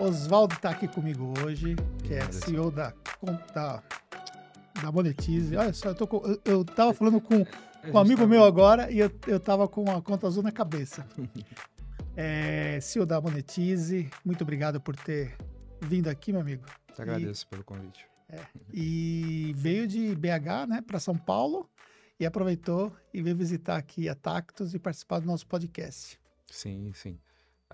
Oswaldo está aqui comigo hoje, que é CEO da, da, da Monetize. Olha só, eu, tô com, eu, eu tava falando com, com um amigo tá meu agora e eu, eu tava com a conta azul na cabeça. é, CEO da Monetize, muito obrigado por ter vindo aqui, meu amigo. Te agradeço e, pelo convite. É, e veio de BH, né, para São Paulo e aproveitou e veio visitar aqui a Tactus e participar do nosso podcast. Sim, sim.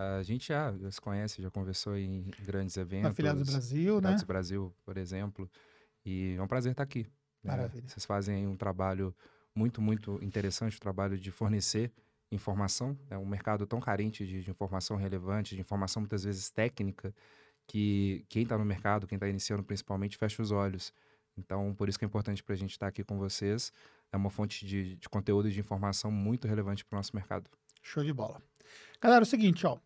A gente já, já se conhece, já conversou em grandes eventos. Na Filiados do Brasil, né? Filiados Brasil, por exemplo. E é um prazer estar aqui. Né? Maravilha. Vocês fazem um trabalho muito, muito interessante, o um trabalho de fornecer informação. É um mercado tão carente de, de, informação relevante, de informação muitas vezes técnica, que quem está no mercado, quem está iniciando principalmente, fecha os olhos. Então, por isso que é importante para a gente estar aqui com vocês. É uma fonte de, de conteúdo e de informação muito relevante para o nosso mercado. Show de bola. Galera, é o seguinte, ó.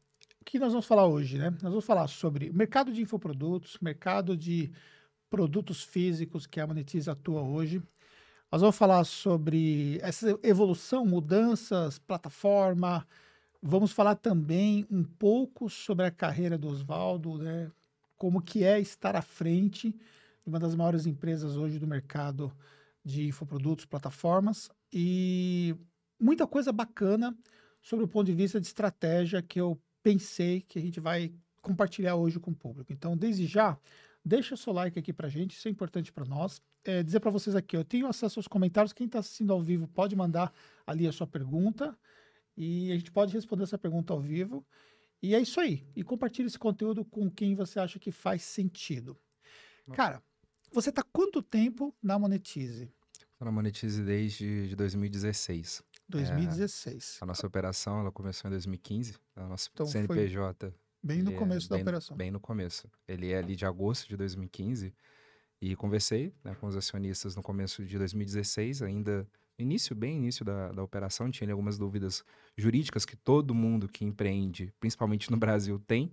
O que nós vamos falar hoje, né? Nós vamos falar sobre mercado de infoprodutos, mercado de produtos físicos que a Monetize atua hoje. Nós vamos falar sobre essa evolução, mudanças, plataforma. Vamos falar também um pouco sobre a carreira do Oswaldo, né? Como que é estar à frente de uma das maiores empresas hoje do mercado de infoprodutos, plataformas e muita coisa bacana sobre o ponto de vista de estratégia que eu pensei que a gente vai compartilhar hoje com o público. Então, desde já, deixa o seu like aqui para gente, isso é importante para nós. É, dizer para vocês aqui, eu tenho acesso aos comentários, quem está assistindo ao vivo pode mandar ali a sua pergunta e a gente pode responder essa pergunta ao vivo. E é isso aí. E compartilhe esse conteúdo com quem você acha que faz sentido. Cara, você está quanto tempo na Monetize? Estou na Monetize desde de 2016. 2016. É, a nossa operação ela começou em 2015. A nossa então, CNPJ. Bem no é começo é, da bem, operação. Bem no começo. Ele é ali de agosto de 2015. E conversei né, com os acionistas no começo de 2016, ainda início, bem início da, da operação. Tinha algumas dúvidas jurídicas que todo mundo que empreende, principalmente no Brasil, tem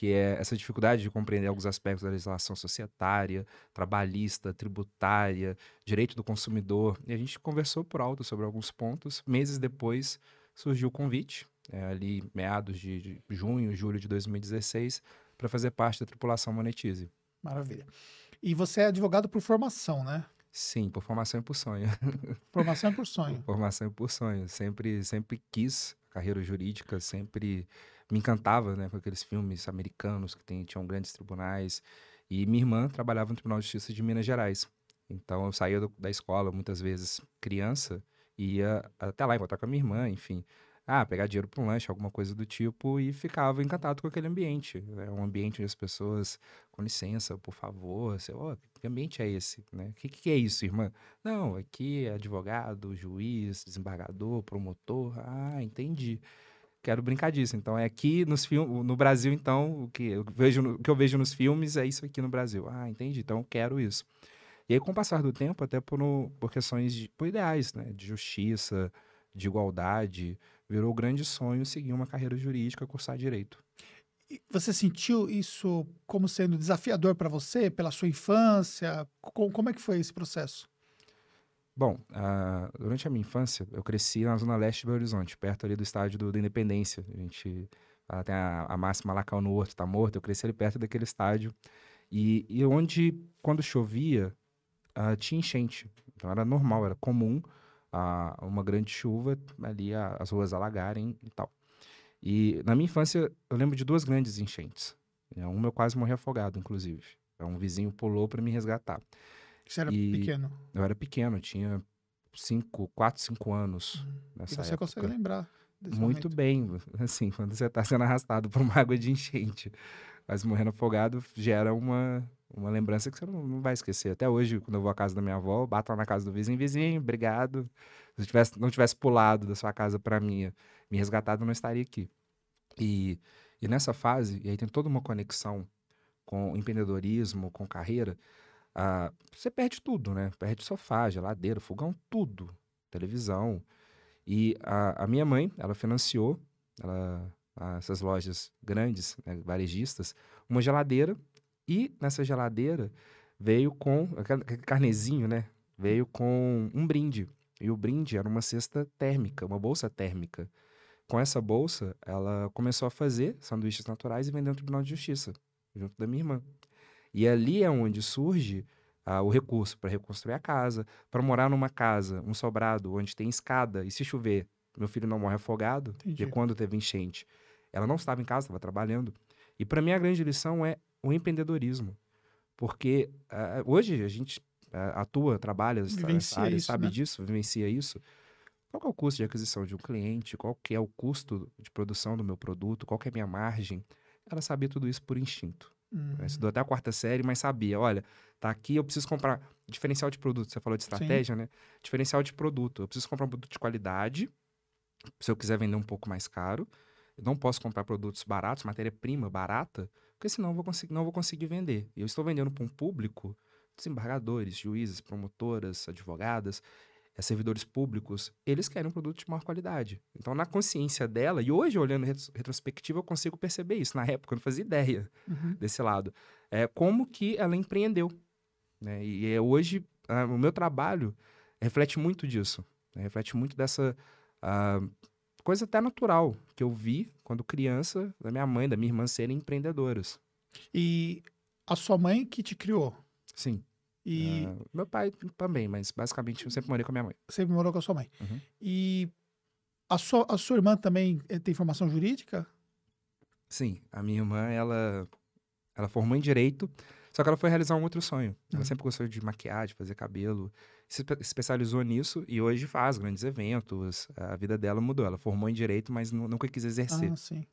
que é essa dificuldade de compreender alguns aspectos da legislação societária, trabalhista, tributária, direito do consumidor. E a gente conversou por alto sobre alguns pontos. Meses depois surgiu o convite, é, ali meados de, de junho, julho de 2016, para fazer parte da tripulação Monetize. Maravilha. E você é advogado por formação, né? Sim, por formação e por sonho. Formação e por sonho. Por formação e por sonho. Sempre, sempre quis carreira jurídica, sempre me encantava, né, com aqueles filmes americanos que tem, tinham grandes tribunais. E minha irmã trabalhava no Tribunal de Justiça de Minas Gerais. Então eu saía do, da escola muitas vezes criança e ia até lá encontrar com a minha irmã, enfim. Ah, pegar dinheiro para um lanche, alguma coisa do tipo, e ficava encantado com aquele ambiente. É um ambiente onde as pessoas, com licença, por favor, você, oh, que ambiente é esse? O né? que, que é isso, irmã? Não, aqui é advogado, juiz, desembargador, promotor. Ah, entendi quero brincar disso. Então é aqui nos filmes, no Brasil, então, o que eu vejo, o que eu vejo nos filmes é isso aqui no Brasil. Ah, entendi. Então quero isso. E aí, com o passar do tempo, até por, por questões de, por ideais, né, de justiça, de igualdade, virou grande sonho seguir uma carreira jurídica, cursar direito. Você sentiu isso como sendo desafiador para você, pela sua infância? Como é que foi esse processo? Bom, uh, durante a minha infância, eu cresci na zona leste de Belo Horizonte, perto ali do estádio do, da Independência. A gente uh, tem a, a máxima Lacau no Horto, tá morto. Eu cresci ali perto daquele estádio. E, e onde, quando chovia, uh, tinha enchente. Então era normal, era comum uma grande chuva ali, as ruas alagarem e tal. E na minha infância, eu lembro de duas grandes enchentes. Uma eu quase morri afogado, inclusive. Um vizinho pulou para me resgatar. Você era e pequeno? Eu era pequeno, tinha cinco, quatro, cinco anos uhum. nessa E você época. consegue lembrar Muito momento. bem, assim, quando você está sendo arrastado por uma água de enchente, mas morrendo afogado gera uma, uma lembrança que você não, não vai esquecer. Até hoje, quando eu vou à casa da minha avó, bato lá na casa do vizinho, vizinho, obrigado. Se eu tivesse, não tivesse pulado da sua casa para minha, me resgatado, eu não estaria aqui. E, e nessa fase, e aí tem toda uma conexão com empreendedorismo, com carreira, ah, você perde tudo, né? Perde sofá, geladeira, fogão, tudo. Televisão. E a, a minha mãe, ela financiou ela, essas lojas grandes, né, varejistas, uma geladeira. E nessa geladeira veio com, carnezinho, né? Veio com um brinde. E o brinde era uma cesta térmica, uma bolsa térmica. Com essa bolsa, ela começou a fazer sanduíches naturais e vender no Tribunal de Justiça. junto da minha irmã. E ali é onde surge ah, o recurso para reconstruir a casa, para morar numa casa, um sobrado, onde tem escada, e se chover, meu filho não morre afogado, Entendi. e quando teve enchente, ela não estava em casa, estava trabalhando. E para mim a grande lição é o empreendedorismo. Porque ah, hoje a gente ah, atua, trabalha Vivencia área, isso, sabe né? disso, vivencia isso. Qual é o custo de aquisição de um cliente? Qual que é o custo de produção do meu produto? Qual que é a minha margem? Ela sabia tudo isso por instinto. Hum, Ela Estudou até a quarta série, mas sabia, olha, tá aqui, eu preciso comprar diferencial de produto. Você falou de estratégia, né? Diferencial de produto. Eu preciso comprar um produto de qualidade, se eu quiser vender um pouco mais caro. Eu não posso comprar produtos baratos, matéria-prima barata, porque senão eu vou conseguir, não vou conseguir vender. E eu estou vendendo para um público, desembargadores, juízes, promotoras, advogadas, eh, servidores públicos, eles querem um produto de maior qualidade. Então, na consciência dela, e hoje, olhando retro- retrospectiva, eu consigo perceber isso. Na época, eu não fazia ideia uhum. desse lado. É, como que ela empreendeu. Né? E é, hoje, o meu trabalho reflete muito disso. né? Reflete muito dessa coisa até natural que eu vi quando criança, da minha mãe, da minha irmã serem empreendedoras. E a sua mãe que te criou. Sim. E Ah, meu pai também, mas basicamente eu sempre morei com a minha mãe. sempre morou com a sua mãe. Uhum. E a sua, a sua irmã também eh, tem formação jurídica? Sim, a minha irmã, ela, ela formou em Direito, só que ela foi realizar um outro sonho. Ela Uhum. sempre gostou de maquiar, de fazer cabelo, se espe- especializou nisso e hoje faz grandes eventos. A vida dela mudou. Ela formou em Direito, mas nu- nunca quis exercer. Ah, sim.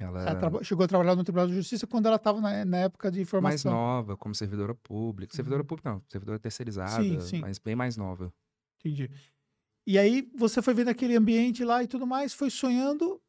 Ela Ela traba- chegou a trabalhar no Tribunal de Justiça quando ela estava na, na época de mais formação. nova, como servidora pública. Servidora Uhum. pública não, servidora terceirizada, Sim, sim. mas bem mais nova. Entendi. E aí você foi vendo aquele ambiente lá e tudo mais, foi sonhando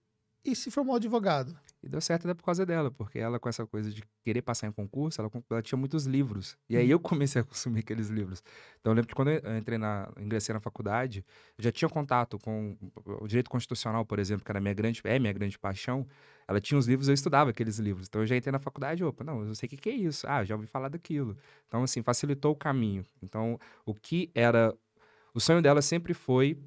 e se formou advogado. E deu certo até por causa dela, porque ela, com essa coisa de querer passar em concurso, ela, ela tinha muitos livros. E Uhum. aí eu comecei a consumir aqueles livros. Então eu lembro que quando eu entrei na, ingressei na faculdade, eu já tinha contato com o direito constitucional, por exemplo, que era minha grande, é minha grande paixão. Ela tinha os livros, eu estudava aqueles livros. Então eu já entrei na faculdade, opa, não, eu sei o que, que é isso. Ah, já ouvi falar daquilo. Então, assim, facilitou o caminho. Então, o que era. O sonho dela sempre foi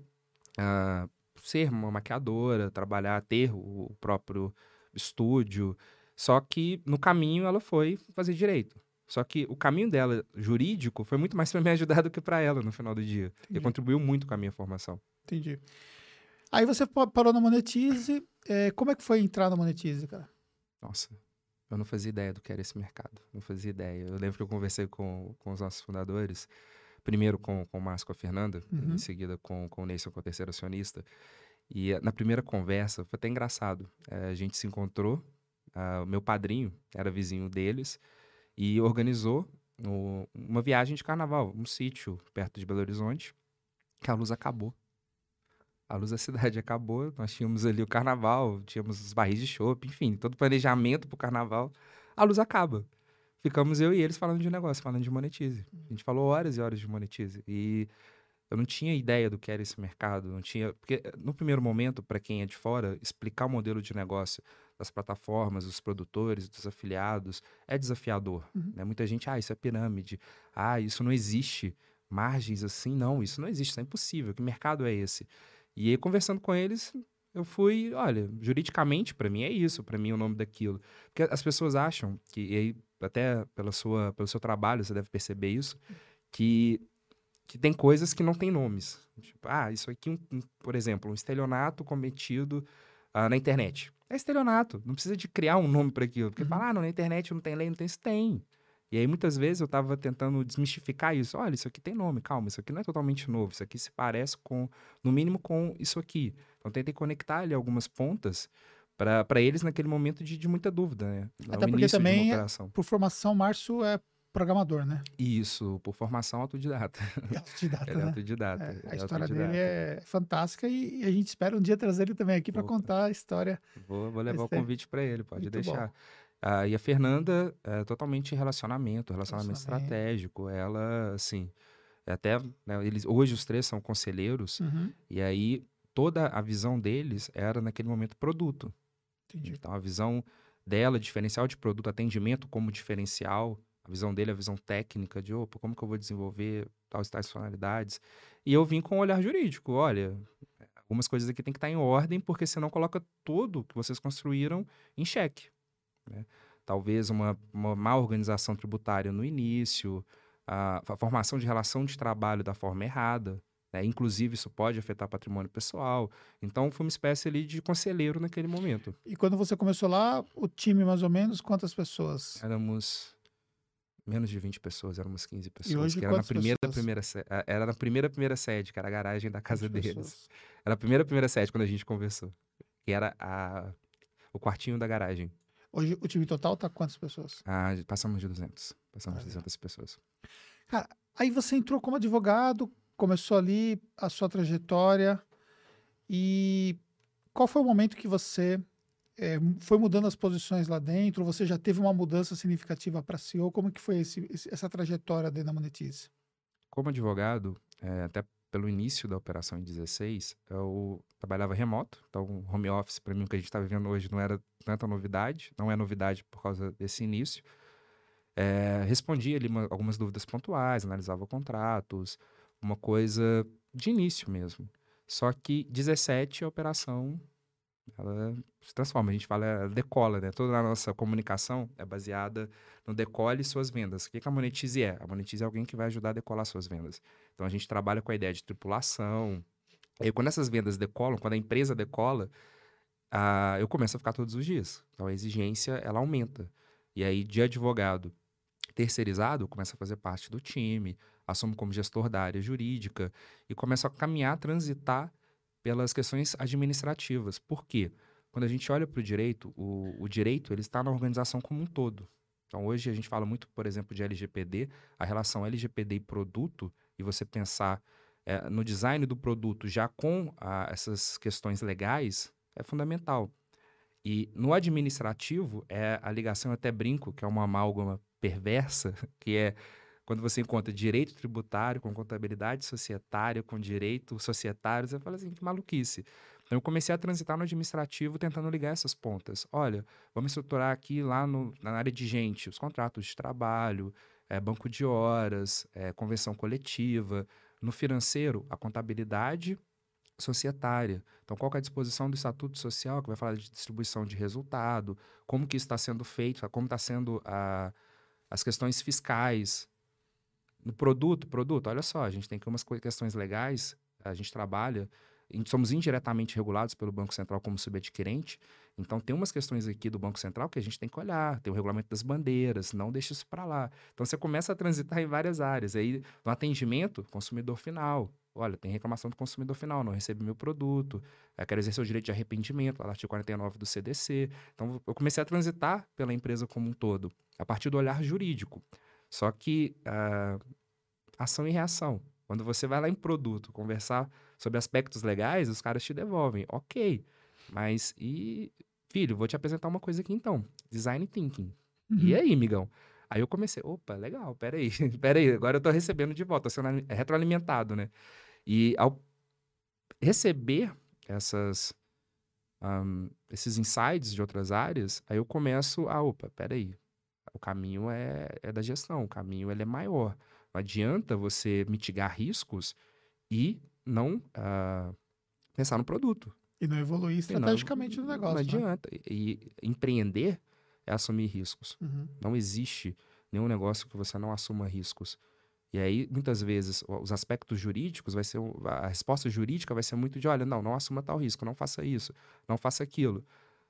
ah, ser uma maquiadora, trabalhar, ter o próprio estúdio. Só que no caminho ela foi fazer direito. Só que o caminho dela jurídico foi muito mais para me ajudar do que para ela no final do dia. E Entendi. contribuiu muito com a minha formação. Entendi. Aí você pa- parou na Monetize. eh, como é que foi entrar na Monetize, cara? Nossa, eu não fazia ideia do que era esse mercado. Não fazia ideia. Eu lembro que eu conversei com, com os nossos fundadores, primeiro com, com o Márcio, com a Fernanda, Uhum. em seguida com, com o Neison, com o terceiro acionista. E eh, na primeira conversa, foi até engraçado. Eh, a gente se encontrou, ah, o meu padrinho era vizinho deles, e organizou uma viagem de carnaval, um sítio perto de Belo Horizonte, que a luz acabou. A luz da cidade acabou, nós tínhamos ali o carnaval, tínhamos os barris de chopp, enfim, todo o planejamento pro carnaval. A luz acaba. Ficamos eu e eles falando de negócio, falando de monetize. A gente falou horas e horas de monetize. E eu não tinha ideia do que era esse mercado, não tinha, porque eh, no primeiro momento, para quem é de fora, explicar o modelo de negócio das plataformas, dos produtores, dos afiliados, é desafiador. Uhum. né? Muita gente, ah, isso é pirâmide, ah, isso não existe, margens assim, não, isso não existe, isso é impossível, que mercado é esse? E aí, conversando com eles, eu fui, olha, juridicamente, para mim é isso, para mim é o nome daquilo. Porque as pessoas acham que, e aí, até pela sua, pelo seu trabalho, você deve perceber isso, que, que tem coisas que não têm nomes. Tipo, ah, isso aqui, um- um- por exemplo, um estelionato cometido ah, na internet. É estelionato, não precisa de criar um nome para aquilo. Porque Uhum. fala, ah, não, na internet não tem lei, não tem isso, tem. E aí, muitas vezes, eu estava tentando desmistificar isso. Olha, isso aqui tem nome, calma, isso aqui não é totalmente novo, isso aqui se parece com, no mínimo, com isso aqui. Então, tentei conectar ali algumas pontas para eles naquele momento de, de muita dúvida, né? Até O porque também é-. Por formação, Márcio é programador, né? Isso, por formação autodidata. É autodidata, Ele é né? autodidata. É, a é história autodidata. dele é fantástica e, a gente espera um dia trazer ele também aqui para contar a história. Vou, vou levar o convite para ele, pode muito deixar. bom. Ah, e a Fernanda é totalmente relacionamento, relacionamento estratégico. Ela, assim, até né, eles hoje os três são conselheiros Uhum, e aí toda a visão deles era naquele momento produto. entendi. Então a visão dela, diferencial de produto, atendimento como diferencial, a visão dele, a visão técnica de, opa, como que eu vou desenvolver tais tais funcionalidades. E eu vim com um olhar jurídico, olha, algumas coisas aqui tem que estar em ordem, porque senão coloca tudo que vocês construíram em xeque. Né? talvez uma, uma má organização tributária no início, a, a formação de relação de trabalho da forma errada. Né? Inclusive, isso pode afetar patrimônio pessoal. Então, foi uma espécie ali de conselheiro naquele momento. E quando você começou lá, o time, mais ou menos, quantas pessoas? Éramos menos de 20 pessoas, éramos 15 pessoas. E hoje, que era na primeira, pessoas? primeira Era na primeira, primeira sede, que era a garagem da casa deles. Pessoas. Era a primeira, primeira sede quando a gente conversou. Que era a, o quartinho da garagem. Hoje, o time total tá quantas pessoas? Ah, passamos de 200. Passamos ah, de 200 pessoas. Cara, aí você entrou como advogado, começou ali a sua trajetória e qual foi o momento que você é, foi mudando as posições lá dentro? Você já teve uma mudança significativa para CEO? Como que foi esse, essa trajetória dentro da Monetize? Como advogado, é, até pelo início da operação em 16, eu trabalhava remoto, então home office para mim o que a gente está vivendo hoje não era tanta novidade, não é novidade por causa desse início. É, respondia ali uma, algumas dúvidas pontuais, analisava contratos, uma coisa de início mesmo. Só que 17 a operação ela se transforma, a gente fala, ela decola, né? Toda a nossa comunicação é baseada no decole suas vendas. O que, a Monetize é? A Monetize é alguém que vai ajudar a decolar suas vendas. Então a gente trabalha com a ideia de tripulação. E quando essas vendas decolam, quando a empresa decola, eu começo a ficar todos os dias. Então a exigência ela aumenta. E aí, de advogado terceirizado, eu começo a fazer parte do time, assumo como gestor da área jurídica e começo a caminhar, transitar pelas questões administrativas. Por quê? Quando a gente olha para o direito, o direito ele está na organização como um todo. Então, hoje a gente fala muito, por exemplo, de LGPD, a relação LGPD e produto, e você pensar é, no design do produto já com a, essas questões legais, é fundamental. E no administrativo, é a ligação, até brinco, que é uma amálgama perversa, que é quando você encontra direito tributário com contabilidade societária, com direito societário, você fala assim, que maluquice. Então eu comecei a transitar no administrativo tentando ligar essas pontas. Olha, vamos estruturar aqui lá no, na área de gente, os contratos de trabalho, é, banco de horas, é, convenção coletiva. No financeiro, a contabilidade societária. Então, qual é a disposição do Estatuto Social, que vai falar de distribuição de resultado, como que está sendo feito, como está sendo a, as questões fiscais, no produto, produto, olha só, a gente tem aqui umas questões legais, a gente trabalha, somos indiretamente regulados pelo Banco Central como subadquirente, então tem umas questões aqui do Banco Central que a gente tem que olhar, tem o regulamento das bandeiras, não deixa isso para lá. Então você começa a transitar em várias áreas. Aí no atendimento, consumidor final, olha, tem reclamação do consumidor final, não recebi meu produto, quero exercer o direito de arrependimento, lá artigo 49 do CDC. Então eu comecei a transitar pela empresa como um todo, a partir do olhar jurídico. Só que uh, ação e reação. Quando você vai lá em produto conversar sobre aspectos legais, os caras te devolvem. Ok, mas e. Filho, vou te apresentar uma coisa aqui então. Design thinking. Uhum. E aí, migão? Aí eu comecei, opa, legal, peraí, peraí, agora eu tô recebendo de volta, sendo retroalimentado, né? E ao receber essas, um, esses insights de outras áreas, aí eu começo a, opa, peraí, o caminho é, é da gestão, o caminho ele é maior. Não adianta você mitigar riscos e não uh, pensar no produto. E não evoluir estrategicamente não, no negócio. Não né? adianta. Né? E, e, empreender é assumir riscos. Uhum. Não existe nenhum negócio que você não assuma riscos. E aí, muitas vezes, os aspectos jurídicos vai ser. A resposta jurídica vai ser muito de: olha, não, não assuma tal risco, não faça isso, não faça aquilo.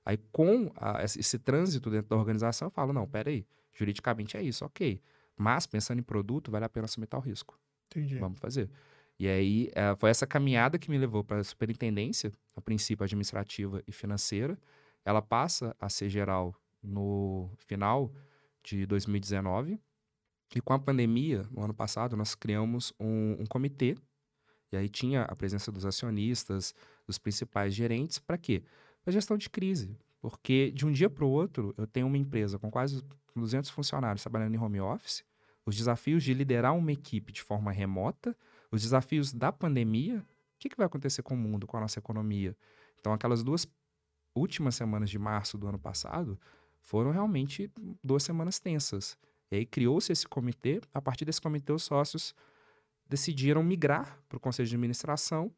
Aí, com a, esse trânsito dentro da organização, eu falo: não, peraí, juridicamente é isso, ok. Mas, pensando em produto, vale a pena assumir tal risco. Entendi. Vamos fazer. E aí, é, foi essa caminhada que me levou para a superintendência, a princípio administrativa e financeira. Ela passa a ser geral no final de 2019. E com a pandemia, no ano passado, nós criamos um, um comitê. E aí tinha a presença dos acionistas, dos principais gerentes, para quê? Para gestão de crise. Porque de um dia para o outro, eu tenho uma empresa com quase 200 funcionários trabalhando em home office, os desafios de liderar uma equipe de forma remota, os desafios da pandemia. O que, que vai acontecer com o mundo, com a nossa economia? Então, aquelas duas últimas semanas de março do ano passado foram realmente duas semanas tensas. E aí criou-se esse comitê. A partir desse comitê, os sócios decidiram migrar para o conselho de administração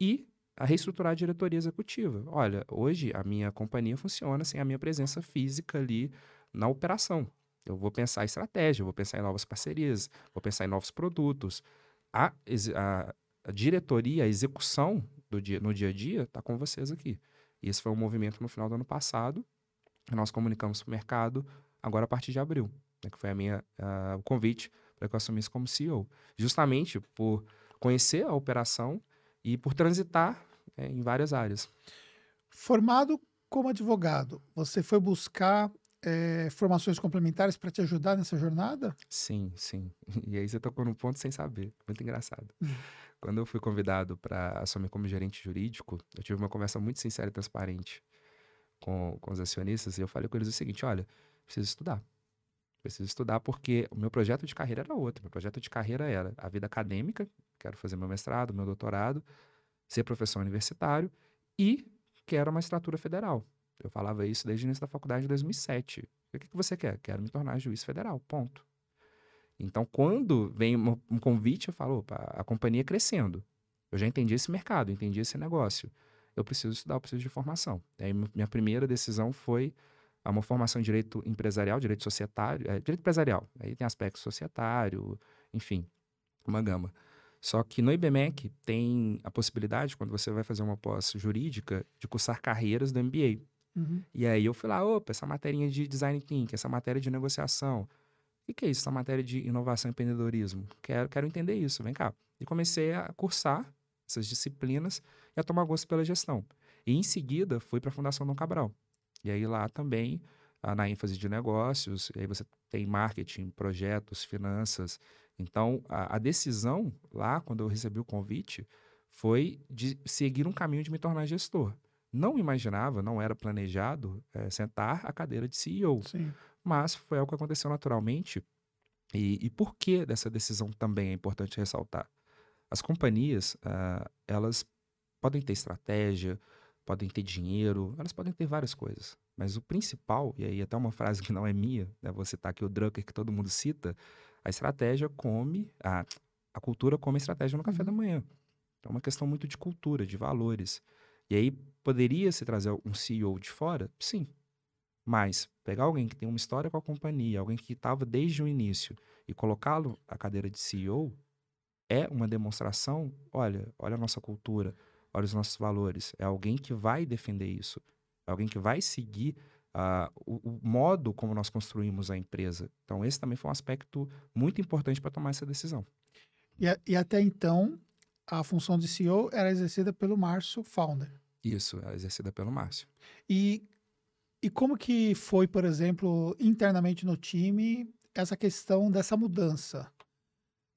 e a reestruturar a diretoria executiva. Olha, hoje a minha companhia funciona sem a minha presença física ali na operação. Eu vou pensar em estratégia, vou pensar em novas parcerias, vou pensar em novos produtos. A, a, a diretoria, a execução do dia, no dia a dia está com vocês aqui. E esse foi um movimento no final do ano passado, que nós comunicamos para o mercado agora a partir de abril, né, que foi a minha, o convite para que eu assumisse como CEO. Justamente por conhecer a operação e por transitar é, em várias áreas. Formado como advogado, você foi buscar é, formações complementares para te ajudar nessa jornada? Sim, sim. E aí você tocou num ponto sem saber. Muito engraçado. Hum. Quando eu fui convidado para assumir como gerente jurídico, eu tive uma conversa muito sincera e transparente com, com os acionistas e eu falei com eles o seguinte: olha, preciso estudar. Preciso estudar porque o meu projeto de carreira era outro. Meu projeto de carreira era a vida acadêmica, quero fazer meu mestrado, meu doutorado, ser professor universitário e quero uma estrutura federal. Eu falava isso desde o início da faculdade de 2007. O que, que você quer? Quero me tornar juiz federal, ponto. Então, quando vem um convite, eu falo, opa, a companhia crescendo. Eu já entendi esse mercado, entendi esse negócio. Eu preciso estudar, eu preciso de formação. Aí, minha primeira decisão foi uma formação em direito empresarial, direito societário, é, direito empresarial. Aí tem aspecto societário, enfim, uma gama. Só que no IBMEC tem a possibilidade, quando você vai fazer uma pós jurídica, de cursar carreiras do MBA. Uhum. E aí eu fui lá, opa, essa matéria de design thinking, essa matéria de negociação. O que é isso, essa matéria de inovação e empreendedorismo? Quero, quero entender isso, vem cá. E comecei a cursar essas disciplinas e a tomar gosto pela gestão. E em seguida fui para a Fundação Dom Cabral. E aí lá também, na ênfase de negócios, aí você tem marketing, projetos, finanças. Então, a, a decisão lá, quando eu recebi o convite, foi de seguir um caminho de me tornar gestor. Não imaginava, não era planejado é, sentar a cadeira de CEO. Sim. Mas foi algo que aconteceu naturalmente. E, e por que dessa decisão também é importante ressaltar? As companhias, uh, elas podem ter estratégia, podem ter dinheiro, elas podem ter várias coisas. Mas o principal, e aí até uma frase que não é minha, né, vou citar aqui o Drucker, que todo mundo cita, a estratégia come, a, a cultura come a estratégia no café da uhum. manhã. Então é uma questão muito de cultura, de valores. E aí poderia se trazer um CEO de fora? Sim. Mas pegar alguém que tem uma história com a companhia, alguém que estava desde o início e colocá-lo à cadeira de CEO é uma demonstração, olha, olha a nossa cultura, olha os nossos valores. É alguém que vai defender isso. É alguém que vai seguir uh, o, o, modo como nós construímos a empresa. Então, esse também foi um aspecto muito importante para tomar essa decisão. E, e, até então, a função de CEO era exercida pelo Márcio Founder. Isso, era exercida pelo Márcio. E, e como que foi, por exemplo, internamente no time, essa questão dessa mudança?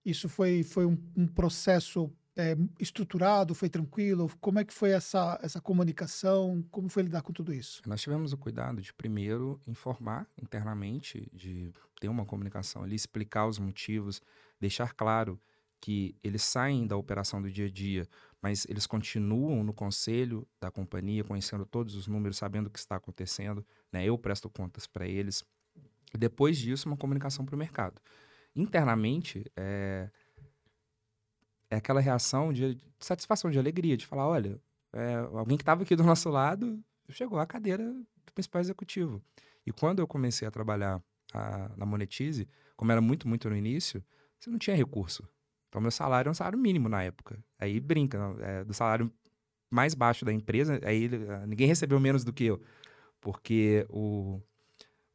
Isso foi, foi um, um processo é, estruturado, foi tranquilo? Como é que foi essa, essa comunicação? Como foi lidar com tudo isso? Nós tivemos o cuidado de primeiro informar internamente, de ter uma comunicação ali, explicar os motivos, deixar claro que eles saem da operação do dia a dia, mas eles continuam no conselho da companhia, conhecendo todos os números, sabendo o que está acontecendo. Né? Eu presto contas para eles. Depois disso, uma comunicação para o mercado. Internamente, é, é aquela reação de, satisfação, de alegria, de falar: olha, é, alguém que estava aqui do nosso lado chegou à cadeira do principal executivo. E quando eu comecei a trabalhar a, na Monetize, como era muito, muito no início, você não tinha recurso. Então, meu salário era um salário mínimo na época. Aí brinca, é, do salário mais baixo da empresa, aí ah, ninguém recebeu menos do que eu. Porque o,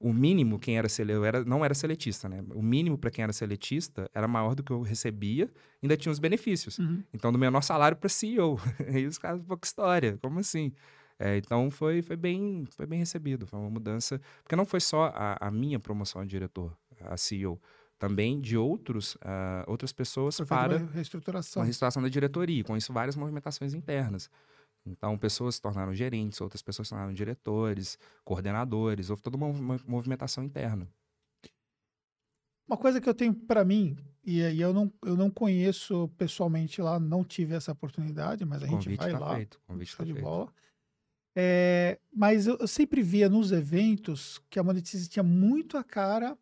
o mínimo, quem era, eu era não era seletista, né? O mínimo para quem era seletista era maior do que eu recebia, ainda tinha os benefícios. Uhum. Então, do menor salário para CEO. aí os caras, pouca história, como assim? É, então, foi, foi, bem, foi bem recebido, foi uma mudança. Porque não foi só a, a minha promoção de diretor, a CEO também de outros, uh, outras pessoas Foi para uma reestruturação. uma reestruturação da diretoria, com isso várias movimentações internas. Então, pessoas se tornaram gerentes, outras pessoas se tornaram diretores, coordenadores, houve toda uma movimentação interna. Uma coisa que eu tenho para mim, e aí eu não, eu não conheço pessoalmente lá, não tive essa oportunidade, mas a gente vai tá lá. Feito, convite tá de feito. bola. É, mas eu, eu, sempre via nos eventos que a Monetize tinha muito a cara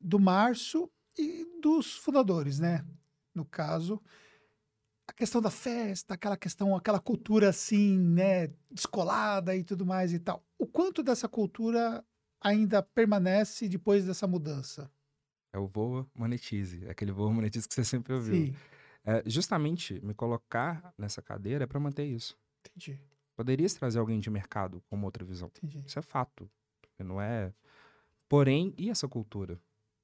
do Márcio e dos fundadores, né? No caso, a questão da festa, aquela questão, aquela cultura assim, né, descolada e tudo mais e tal. O quanto dessa cultura ainda permanece depois dessa mudança? É o voa monetize, é aquele voa monetize que você sempre ouviu. Sim. É, justamente me colocar nessa cadeira é para manter isso. Entendi. Poderia trazer alguém de mercado com uma outra visão. Entendi. Isso é fato. Não é. Porém, e essa cultura?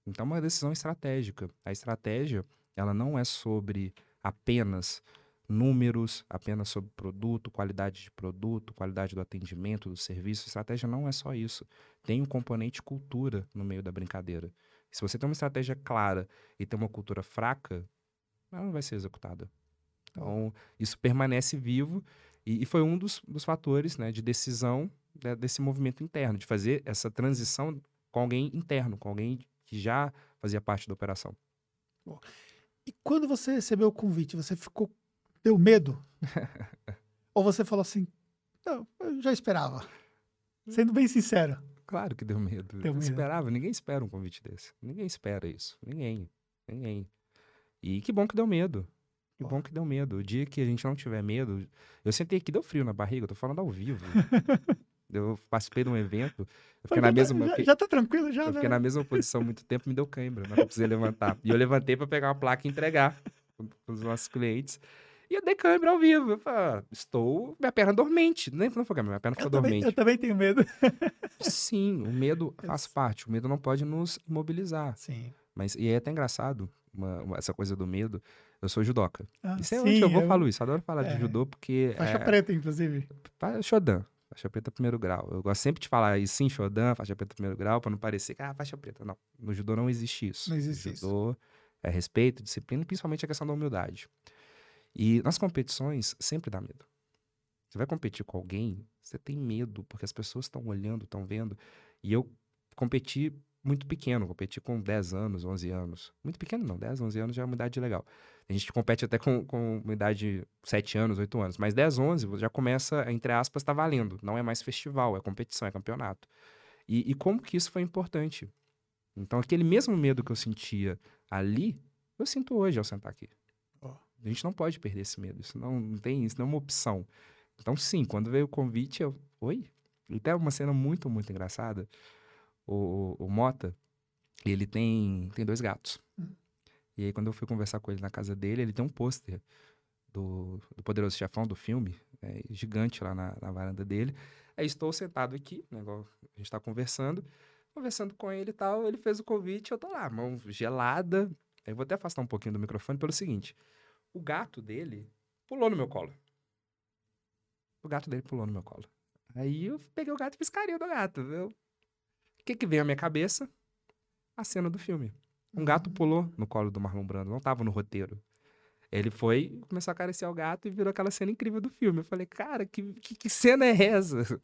Então, é uma decisão estratégica. A estratégia, ela não é sobre apenas números, apenas sobre produto, qualidade de produto, qualidade do atendimento, do serviço. Estratégia não é só isso. Tem um componente cultura no meio da brincadeira. Se você tem uma estratégia clara e tem uma cultura fraca, ela não vai ser executada. Então, isso permanece vivo e, e foi um dos, dos fatores né, de decisão né, desse movimento interno, de fazer essa transição com alguém interno, com alguém que já fazia parte da operação. E quando você recebeu o convite, você ficou. deu medo? Ou você falou assim, não, eu já esperava? Sendo bem sincero. Claro que deu medo. Deu medo. esperava, ninguém espera um convite desse. Ninguém espera isso. Ninguém. Ninguém. E que bom que deu medo. Que bom que deu medo. O dia que a gente não tiver medo. Eu sentei aqui, deu frio na barriga, eu tô falando ao vivo. eu participei de um evento. Eu fiquei na mesma. Já, já tá tranquilo, já. Eu fiquei né? na mesma posição muito tempo, me deu cãibra, não precisei levantar. E eu levantei para pegar uma placa e entregar para os nossos clientes. E eu dei câimbra ao vivo. Eu falei, ah, estou. Minha perna dormente. Nem não foi minha perna ficou dormente. Eu também tenho medo. Sim, o medo faz parte. O medo não pode nos imobilizar. Sim. Mas, e é até engraçado, uma, uma, essa coisa do medo. Eu sou judoca. Ah, isso é sim, onde eu vou eu... falar isso. Adoro falar é, de judô porque. Faixa é... preta, inclusive. Shodan. Faixa preta primeiro grau. Eu gosto sempre de falar isso, sim, Shodan, faixa preta primeiro grau, para não parecer que, ah, faixa preta. Não. No judô não existe isso. Não existe no judô isso. é respeito, disciplina e principalmente a questão da humildade. E nas competições, sempre dá medo. Você vai competir com alguém, você tem medo, porque as pessoas estão olhando, estão vendo. E eu competi muito pequeno, competi com 10 anos, 11 anos. Muito pequeno não, 10, 11 anos já é uma idade legal. A gente compete até com, com uma idade de 7 anos, 8 anos. Mas 10, 11 já começa, entre aspas, tá valendo. Não é mais festival, é competição, é campeonato. E, e como que isso foi importante? Então, aquele mesmo medo que eu sentia ali, eu sinto hoje ao sentar aqui. A gente não pode perder esse medo. Isso não, não tem, isso não é uma opção. Então, sim, quando veio o convite, eu. Oi? E até uma cena muito, muito engraçada. O, o, o Mota, ele tem, tem dois gatos. E aí, quando eu fui conversar com ele na casa dele, ele tem um pôster do, do Poderoso Chefão, do filme, é, gigante lá na, na, varanda dele. Aí estou sentado aqui, né, igual a gente está conversando, conversando com ele e tal. Ele fez o convite, eu tô lá, mão gelada. Aí eu vou até afastar um pouquinho do microfone pelo seguinte: o gato dele pulou no meu colo. O gato dele pulou no meu colo. Aí eu peguei o gato e fiz carinho do gato. Eu... O que que veio à minha cabeça? A cena do filme. Um gato pulou no colo do Marlon Brando, não estava no roteiro. Ele foi, começou a acariciar o gato e virou aquela cena incrível do filme. Eu falei, cara, que, que, que cena é essa?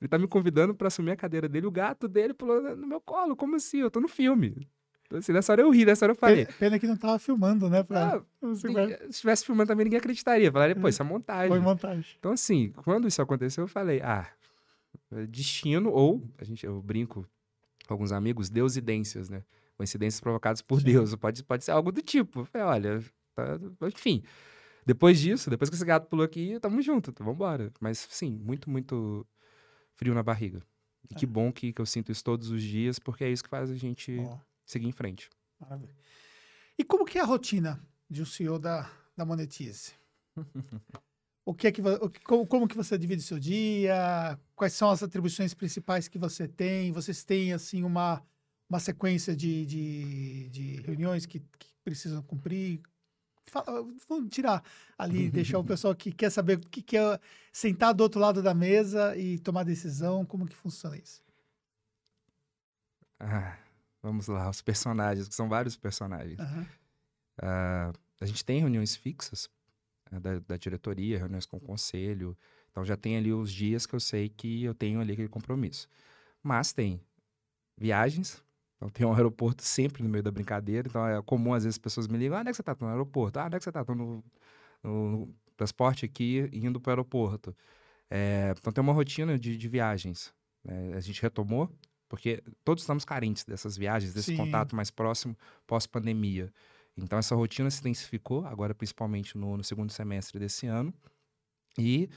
Ele tá me convidando para assumir a cadeira dele, o gato dele pulou no meu colo, como assim? Eu tô no filme. Assim, nessa hora eu ri, nessa hora eu falei. Pena que não tava filmando, né? Pra... Ah, se estivesse filmando também ninguém acreditaria. Falaria, pô, isso é montagem. Foi montagem. Então, assim, quando isso aconteceu, eu falei, ah, é destino, ou, a gente, eu brinco com alguns amigos, deusidências, né? Coincidências provocadas por Sim. Deus. Pode, pode ser algo do tipo. Falei, olha, tá... enfim. Depois disso, depois que esse gato pulou aqui, tamo junto, vamos embora. Mas, sim, muito, muito frio na barriga. E é. que bom que, que eu sinto isso todos os dias, porque é isso que faz a gente seguir em frente. Maravilha. E como que é a rotina de um CEO da, da Monetize? o que é que, como, como que você divide seu dia? Quais são as atribuições principais que você tem? Vocês têm, assim, uma, uma sequência de, de, de reuniões que, que precisam cumprir? Fala, vamos tirar ali, deixar o pessoal que quer saber o que, que é sentar do outro lado da mesa e tomar decisão, como que funciona isso? Ah, Vamos lá, os personagens, que são vários personagens. Uhum. Uh, a gente tem reuniões fixas uh, da, da, diretoria, reuniões com o conselho. Então já tem ali os dias que eu sei que eu tenho ali aquele compromisso. Mas tem viagens. Então tem um aeroporto sempre no meio da brincadeira. Então é comum, às vezes, as pessoas me ligam: ah, onde é que você está? Tô no aeroporto. Ah, onde é que você está? Tô no, no, no transporte aqui, indo para o aeroporto. É, então tem uma rotina de, de viagens. Né? A gente retomou porque todos estamos carentes dessas viagens, desse Sim. contato mais próximo pós-pandemia. Então, essa rotina se intensificou, agora principalmente no, no, segundo semestre desse ano. E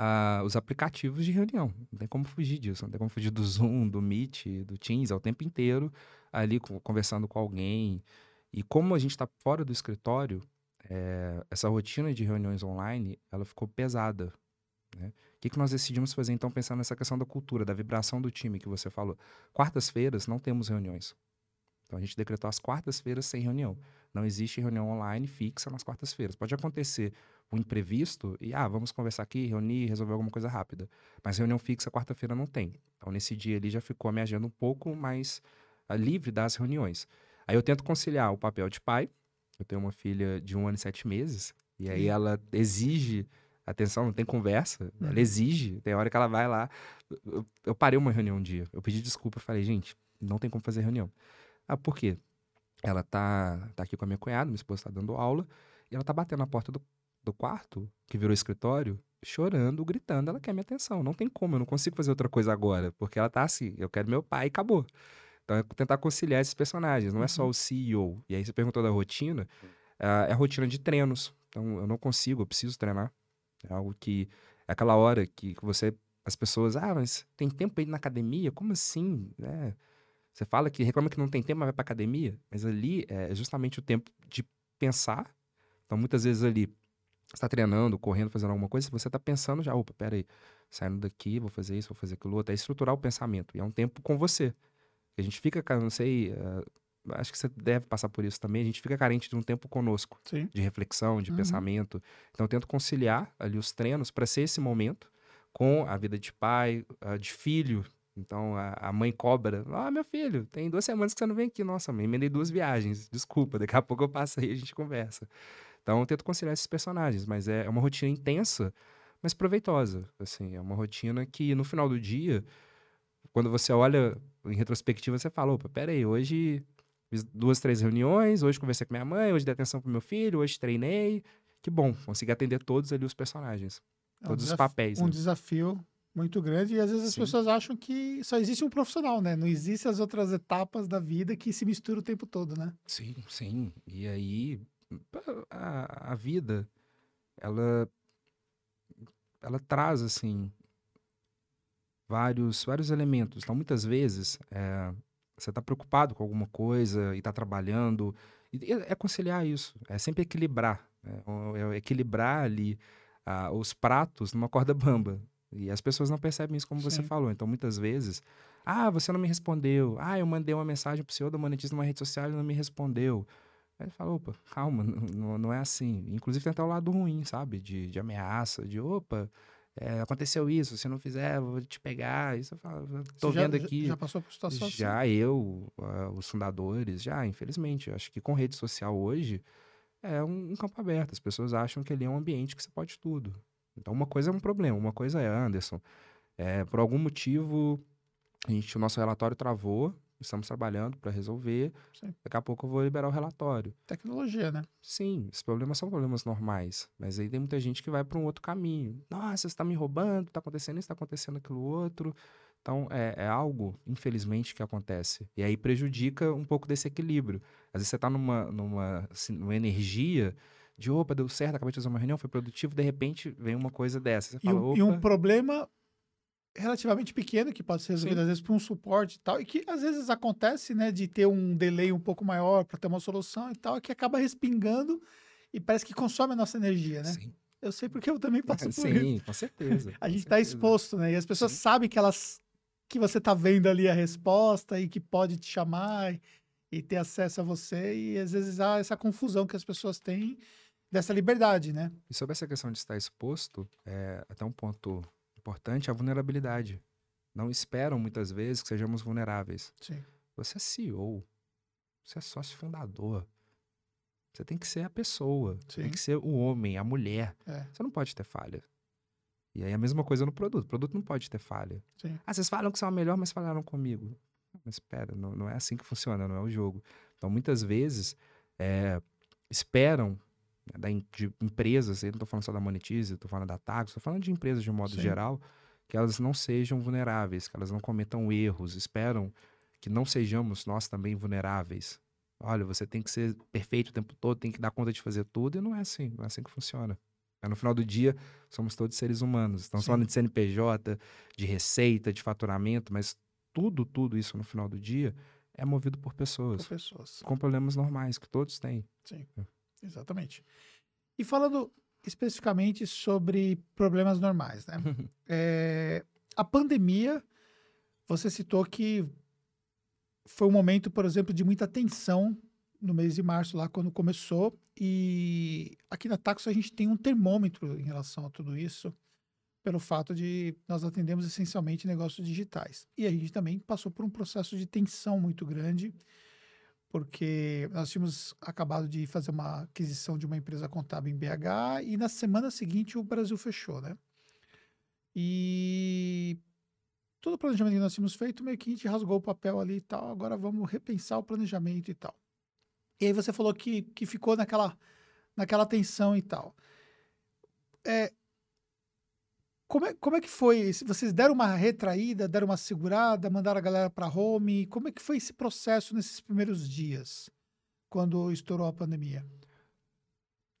uh, os aplicativos de reunião. Não tem como fugir disso. Não tem como fugir do Zoom, do Meet, do Teams, é o tempo inteiro ali conversando com alguém. E como a gente está fora do escritório, é, essa rotina de reuniões online, ela ficou pesada. Né? O que, que nós decidimos fazer, então, pensando nessa questão da cultura, da vibração do time que você falou? Quartas-feiras não temos reuniões. Então, a gente decretou as quartas-feiras sem reunião. Não existe reunião online fixa nas quartas-feiras. Pode acontecer um imprevisto e, ah, vamos conversar aqui, reunir, resolver alguma coisa rápida. Mas reunião fixa quarta-feira não tem. Então, nesse dia ali já ficou a minha agenda um pouco mais uh, livre das reuniões. Aí eu tento conciliar o papel de pai. Eu tenho uma filha de um ano e sete meses. E aí ela exige atenção, não tem conversa. Uhum. Ela exige. Tem hora que ela vai lá. Eu, eu parei uma reunião um dia. Eu pedi desculpa. Falei, gente, não tem como fazer reunião. Ah, por quê? Ela tá, tá aqui com a minha cunhada, minha esposa tá dando aula. E ela tá batendo na porta do do quarto, que virou escritório, chorando, gritando, ela quer minha atenção. Não tem como, eu não consigo fazer outra coisa agora, porque ela tá assim, eu quero meu pai e acabou. Então é tentar conciliar esses personagens, não é só uhum. o CEO. E aí você perguntou da rotina, uh, é a rotina de treinos. Então eu não consigo, eu preciso treinar. É algo que é aquela hora que você as pessoas, ah, mas tem tempo aí na academia? Como assim? É, você fala que reclama que não tem tempo, mas vai pra academia. Mas ali é justamente o tempo de pensar. Então, muitas vezes ali, está treinando, correndo, fazendo alguma coisa, você está pensando já, opa, peraí, saindo daqui, vou fazer isso, vou fazer aquilo outro. É estruturar o pensamento. E é um tempo com você. A gente fica, não sei, uh, acho que você deve passar por isso também, a gente fica carente de um tempo conosco, Sim. de reflexão, de uhum. pensamento. Então eu tento conciliar ali os treinos para ser esse momento com a vida de pai, uh, de filho. Então a, a, mãe cobra, ah, meu filho, tem duas semanas que você não vem aqui. Nossa, mãe, emendei duas viagens, desculpa, daqui a pouco eu passo aí e a gente conversa. Então eu tento conciliar esses personagens, mas é, é uma rotina intensa, mas proveitosa. Assim, é uma rotina que no final do dia, quando você olha em retrospectiva, você fala: opa, peraí, hoje fiz duas, três reuniões, hoje conversei com minha mãe, hoje dei atenção pro meu filho, hoje treinei. Que bom, consegui atender todos ali os personagens, é todos os papéis. Um né? desafio muito grande e às vezes as Sim. pessoas acham que só existe um profissional, né? Não existem as outras etapas da vida que se misturam o tempo todo, né? Sim, sim. E aí a, a vida, ela, ela traz, assim, vários, vários elementos. Então, muitas vezes, é, você está preocupado com alguma coisa e está trabalhando. E é, é conciliar isso, é sempre equilibrar. É, é equilibrar ali ah, os pratos numa corda bamba. E as pessoas não percebem isso, como Sim. você falou. Então, muitas vezes, ah, você não me respondeu. Ah, eu mandei uma mensagem pro senhor da Monetiza numa rede social e não me respondeu. Aí ele fala, opa, calma, não, não é assim. Inclusive tem até o lado ruim, sabe? De, de ameaça, de opa, é, aconteceu isso, se não fizer, vou te pegar. Isso eu falo, tô vendo aqui. Já passou por situação Já assim? eu, uh, os fundadores, já, infelizmente. Acho que com rede social hoje é um, um, campo aberto. As pessoas acham que ele é um ambiente que você pode tudo. Então uma coisa é um problema, uma coisa é, Anderson, é, por algum motivo, a gente, o nosso relatório travou, estamos trabalhando para resolver. Sim. Daqui a pouco eu vou liberar o relatório. Tecnologia, né? Sim, esses problemas são problemas normais. Mas aí tem muita gente que vai para um outro caminho. Nossa, você está me roubando, está acontecendo isso, está acontecendo aquilo outro. Então, é, é, algo, infelizmente, que acontece. E aí prejudica um pouco desse equilíbrio. Às vezes você está numa, numa, assim, numa energia de, opa, deu certo, acabei de fazer uma reunião, foi produtivo, de repente vem uma coisa dessa. E, fala, e um problema relativamente pequeno que pode ser resolvido Sim. às vezes por um suporte e tal, e que às vezes acontece, né, de ter um delay um pouco maior para ter uma solução e tal, que acaba respingando e parece que consome a nossa energia, né? Sim. Eu sei porque eu também passo por Sim, isso. com certeza. a gente está exposto, né? E as pessoas Sim. sabem que elas que você está vendo ali a resposta e que pode te chamar e, e ter acesso a você e às vezes há essa confusão que as pessoas têm dessa liberdade, né? E sobre essa questão de estar exposto, é até um ponto importante a vulnerabilidade. Não esperam muitas vezes que sejamos vulneráveis. Sim. Você é CEO, você é sócio fundador. Você tem que ser a pessoa, Sim. tem que ser o homem, a mulher. É. Você não pode ter falha. E aí a mesma coisa no produto. O produto não pode ter falha. Sim. Ah, vocês falam que são a melhor, mas falaram comigo. Mas espera, não, não é assim que funciona, não é o jogo. Então, muitas vezes, é, esperam né, de empresas, eu não estou falando só da Monetize, estou falando da Tax, estou falando de empresas de um modo Sim. geral, que elas não sejam vulneráveis, que elas não cometam erros, esperam que não sejamos nós também vulneráveis. Olha, você tem que ser perfeito o tempo todo, tem que dar conta de fazer tudo, e não é assim, não é assim que funciona. No final do dia, somos todos seres humanos. Estamos falando de CNPJ, de receita, de faturamento, mas tudo, tudo isso no final do dia é movido por pessoas. Por pessoas. Com problemas normais que todos têm. Sim, é. Exatamente. E falando especificamente sobre problemas normais, né? é, a pandemia, você citou que foi um momento, por exemplo, de muita tensão no mês de março, lá quando começou. E aqui na Taxo a gente tem um termômetro em relação a tudo isso, pelo fato de nós atendemos essencialmente negócios digitais. E a gente também passou por um processo de tensão muito grande, porque nós tínhamos acabado de fazer uma aquisição de uma empresa contábil em BH e na semana seguinte o Brasil fechou, né? E todo o planejamento que nós tínhamos feito, meio que a gente rasgou o papel ali e tal, agora vamos repensar o planejamento e tal. E aí você falou que, que ficou naquela, naquela tensão e tal. É, como, é, como é que foi? Vocês deram uma retraída, deram uma segurada, mandaram a galera para home? Como é que foi esse processo nesses primeiros dias, quando estourou a pandemia?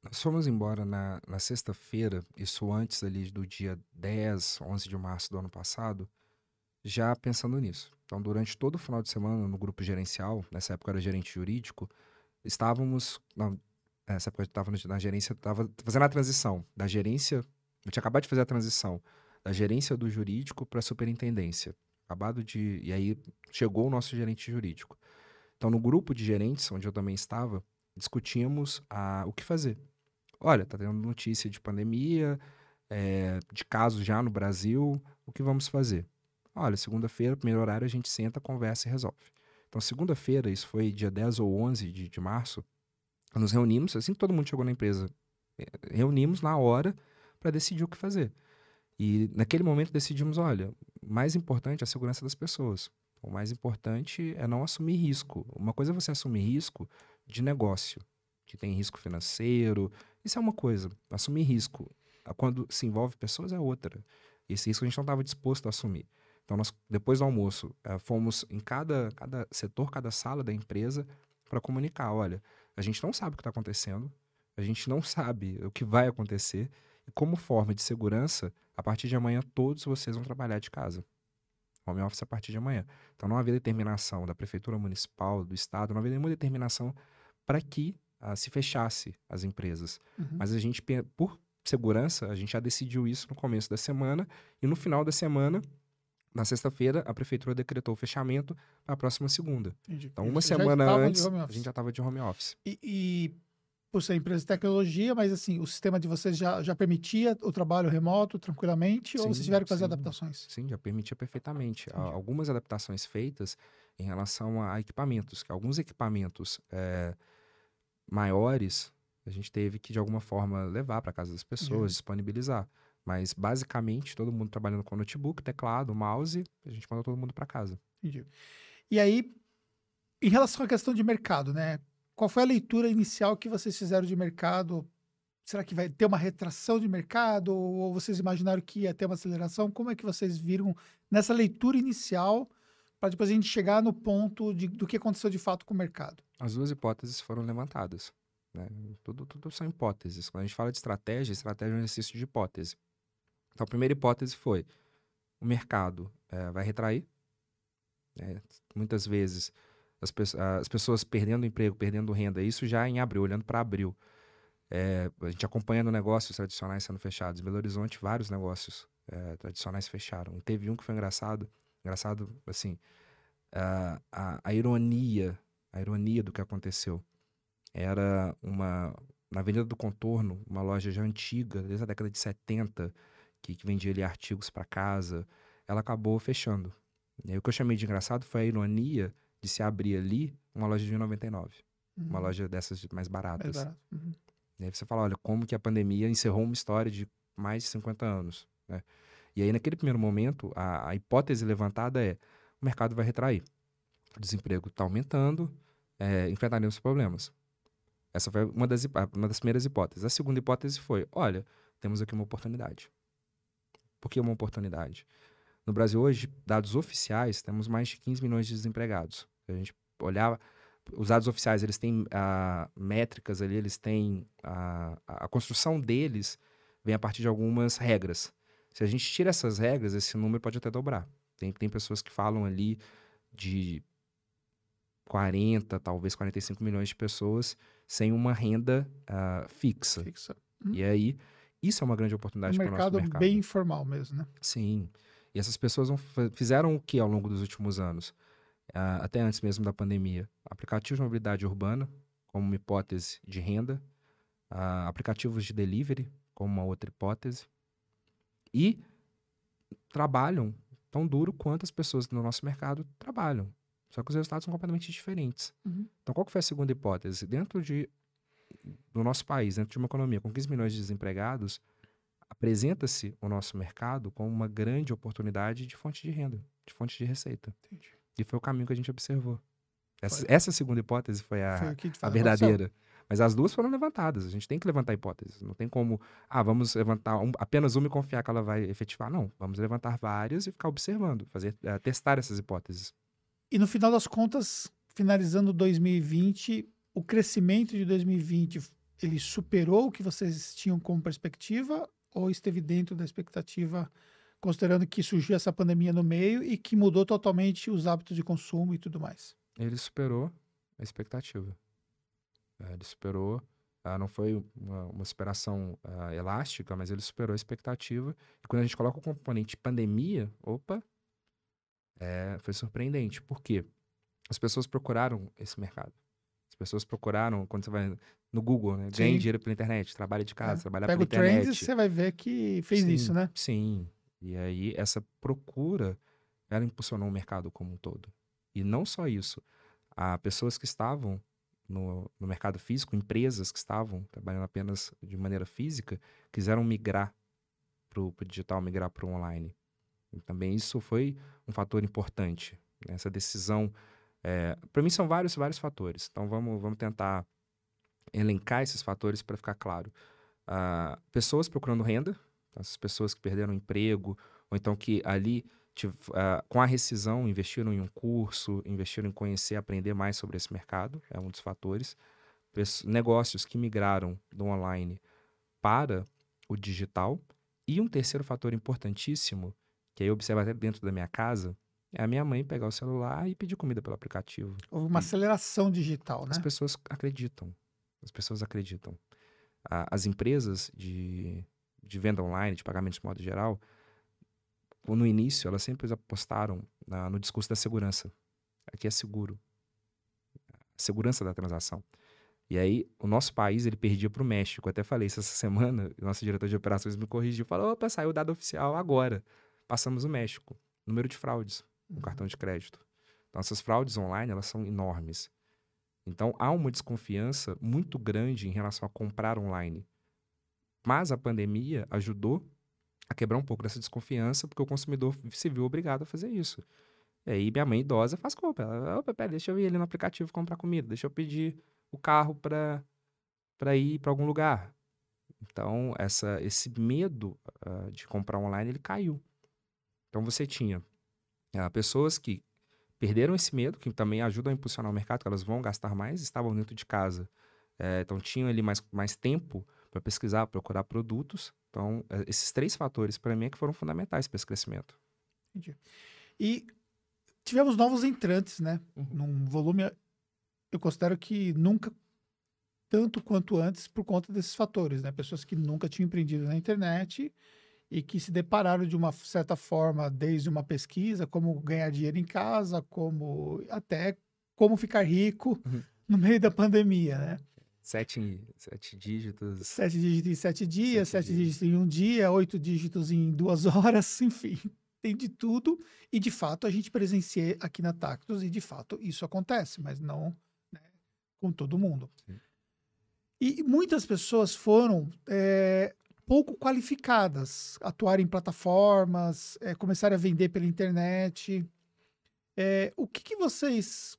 Nós fomos embora na, na sexta-feira, isso antes ali do dia 10, 11 de março do ano passado, já pensando nisso. Então, durante todo o final de semana, no grupo gerencial, nessa época era gerente jurídico, estávamos. nessa época eu estava na gerência, estava fazendo a transição da gerência. Eu tinha acabado de fazer a transição da gerência do jurídico para a superintendência. Acabado de. E aí chegou o nosso gerente jurídico. Então, no grupo de gerentes, onde eu também estava, discutíamos a, o que fazer. Olha, tá tendo notícia de pandemia, é, de casos já no Brasil, o que vamos fazer? Olha, segunda-feira, primeiro horário, a gente senta, conversa e resolve. Então, segunda-feira, isso foi dia 10 ou 11 de, de março, nos reunimos, assim que todo mundo chegou na empresa, eh, reunimos na hora para decidir o que fazer. E naquele momento decidimos, olha, mais importante é a segurança das pessoas. O mais importante é não assumir risco. Uma coisa é você assumir risco de negócio, que tem risco financeiro. Isso é uma coisa. Assumir risco quando se envolve pessoas é outra. Esse risco a gente não estava disposto a assumir. Então, nós, depois do almoço, é, fomos em cada, cada setor, cada sala da empresa para comunicar: olha, a gente não sabe o que está acontecendo, a gente não sabe o que vai acontecer, como forma de segurança, a partir de amanhã todos vocês vão trabalhar de casa. Home office a partir de amanhã. Então, não havia determinação da Prefeitura Municipal, do Estado, não havia nenhuma determinação para que uh, se fechasse as empresas. Uhum. Mas a gente, por segurança, a gente já decidiu isso no começo da semana, e no final da semana na sexta-feira, a prefeitura decretou o fechamento para a próxima segunda. Entendi. Então, uma semana antes, a gente já estava de home office. E, e, por ser empresa de tecnologia, mas assim, o sistema de vocês já, já permitia o trabalho remoto tranquilamente sim, ou vocês tiveram que fazer sim. adaptações? Sim, já permitia perfeitamente. Entendi. Algumas adaptações feitas em relação a equipamentos, que alguns equipamentos é, maiores a gente teve que, de alguma forma, levar para casa das pessoas, disponibilizar. Mas basicamente todo mundo trabalhando com notebook, teclado, mouse, a gente mandou todo mundo para casa. Entendi. E aí, em relação à questão de mercado, né? Qual foi a leitura inicial que vocês fizeram de mercado? Será que vai ter uma retração de mercado? Ou vocês imaginaram que ia ter uma aceleração? Como é que vocês viram nessa leitura inicial para depois a gente chegar no ponto de, do que aconteceu de fato com o mercado? As duas hipóteses foram levantadas. Né? Tudo, tudo são hipóteses. Quando a gente fala de estratégia, estratégia é um exercício de hipótese. Então, a primeira hipótese foi: o mercado é, vai retrair. É, muitas vezes as, pe as, pessoas perdendo emprego, perdendo renda, isso já em abril, olhando para abril. É, a gente acompanhando negócios tradicionais sendo fechados. Em Belo Horizonte, vários negócios tradicionais fecharam. Teve um que foi engraçado, engraçado, assim, a, a, a ironia, a ironia do que aconteceu. Era uma, na Avenida do Contorno, uma loja já antiga, desde a década de 70, que, que vendia ali artigos para casa, ela acabou fechando. E aí, o que eu chamei de engraçado foi a ironia de se abrir ali uma loja de 1,99. Uhum. Uma loja dessas mais baratas. Mais barato. uhum. E aí você fala, olha, como que a pandemia encerrou uma história de mais de 50 anos. Né? E aí, naquele primeiro momento, a, a hipótese levantada é o mercado vai retrair. O desemprego está aumentando, é, enfrentaremos problemas. Essa foi uma das, uma das primeiras hipóteses. A segunda hipótese foi, olha, temos aqui uma oportunidade. Por que uma oportunidade? No Brasil hoje, dados oficiais, temos mais de 15 milhões de desempregados. a gente olhar, os dados oficiais, eles têm ah, métricas ali, eles têm a, a construção deles vem a partir de algumas regras. Se a gente tira essas regras, esse número pode até dobrar. Tem, tem pessoas que falam ali de 40, talvez 45 milhões de pessoas sem uma renda uh, fixa. Fixa. Hum. E aí, isso é uma grande oportunidade um para o nosso mercado. bem informal mesmo, né? Sim. E essas pessoas fizeram o que ao longo dos últimos anos? Uh, até antes mesmo da pandemia. Aplicativos de mobilidade urbana, como uma hipótese de renda. Uh, aplicativos de delivery, como uma outra hipótese. E trabalham tão duro quanto as pessoas no nosso mercado trabalham. Só que os resultados são completamente diferentes. Uhum. Então, qual que foi a segunda hipótese? Dentro de, do nosso país, dentro de uma economia com 15 milhões de desempregados, apresenta-se o nosso mercado como uma grande oportunidade de fonte de renda, de fonte de receita. Entendi. E foi o caminho que a gente observou. Essa, essa segunda hipótese foi a, foi a verdadeira. Mas as duas foram levantadas. A gente tem que levantar hipóteses. Não tem como, ah, vamos levantar um, apenas uma e confiar que ela vai efetivar. Não, vamos levantar várias e ficar observando, fazer, uh, testar essas hipóteses. E no final das contas, finalizando 2020, o crescimento de 2020, ele superou o que vocês tinham como perspectiva ou esteve dentro da expectativa, considerando que surgiu essa pandemia no meio e que mudou totalmente os hábitos de consumo e tudo mais? Ele superou a expectativa. É, ele superou, ah, não foi uma, uma superação ah, elástica, mas ele superou a expectativa. E quando a gente coloca o componente pandemia, opa, é, foi surpreendente. Por quê? As pessoas procuraram esse mercado. As pessoas procuraram, quando você vai no Google, né? Ganhe dinheiro pela internet, trabalha de casa, é. trabalha Pega pela internet. Pega o Trends, você vai ver que fez sim, isso, né? Sim. E aí, essa procura, ela impulsionou o mercado como um todo. E não só isso. Há pessoas que estavam no, no mercado físico, empresas que estavam trabalhando apenas de maneira física, quiseram migrar para o digital, migrar para o online. E também isso foi um fator importante. Né? Essa decisão, é, para mim são vários, vários fatores. Então vamos, vamos tentar elencar esses fatores para ficar claro. Uh, pessoas procurando renda, então, essas pessoas que perderam emprego, ou então que ali uh, com a rescisão investiram em um curso, investiram em conhecer, aprender mais sobre esse mercado, é um dos fatores. negócios que migraram do online para o digital. E um terceiro fator importantíssimo que aí eu observo até dentro da minha casa, é a minha mãe pegar o celular e pedir comida pelo aplicativo. Houve uma e aceleração digital, né? As pessoas acreditam. As pessoas acreditam. as empresas de, de venda online, de pagamentos de modo geral, no início, elas sempre apostaram na, no discurso da segurança. Aqui é seguro. segurança da transação. E aí, o nosso país, ele perdia para o México. Eu até falei isso essa semana, o nosso diretor de operações me corrigiu, falou, opa, saiu o dado oficial agora passamos o México. Número de fraudes uhum. cartão de crédito. Então, essas fraudes online, elas são enormes. Então, há uma desconfiança muito grande em relação a comprar online. Mas a pandemia ajudou a quebrar um pouco dessa desconfiança, porque o consumidor se viu obrigado a fazer isso. E aí, minha mãe idosa faz compra. Ela, pera, deixa eu ir ali no aplicativo comprar comida, deixa eu pedir o carro para ir para algum lugar. Então, essa, esse medo uh, de comprar online, ele caiu. Então você tinha uh, pessoas que perderam esse medo, que também ajudam a impulsionar o mercado, que elas vão gastar mais, estavam dentro de casa. É, então tinham ali mais, mais tempo para pesquisar, procurar produtos. Então, é, esses três fatores, para mim, é que foram fundamentais para esse crescimento. Entendi. E tivemos novos entrantes, né? Uhum. Num volume, eu considero que nunca tanto quanto antes por conta desses fatores, né? Pessoas que nunca tinham empreendido na internet e que se depararam de uma certa forma, desde uma pesquisa, como ganhar dinheiro em casa, como até como ficar rico uhum. no meio da pandemia, né? Sete, sete dígitos. Sete dígitos em sete dias, sete, sete dígitos em um dia, oito dígitos em duas horas, enfim, tem de tudo. E de fato a gente presencia aqui na Tactus e de fato isso acontece, mas não né, com todo mundo. Sim. E muitas pessoas foram é, pouco qualificadas, atuar em plataformas, é, começar a vender pela internet. É, o que, que vocês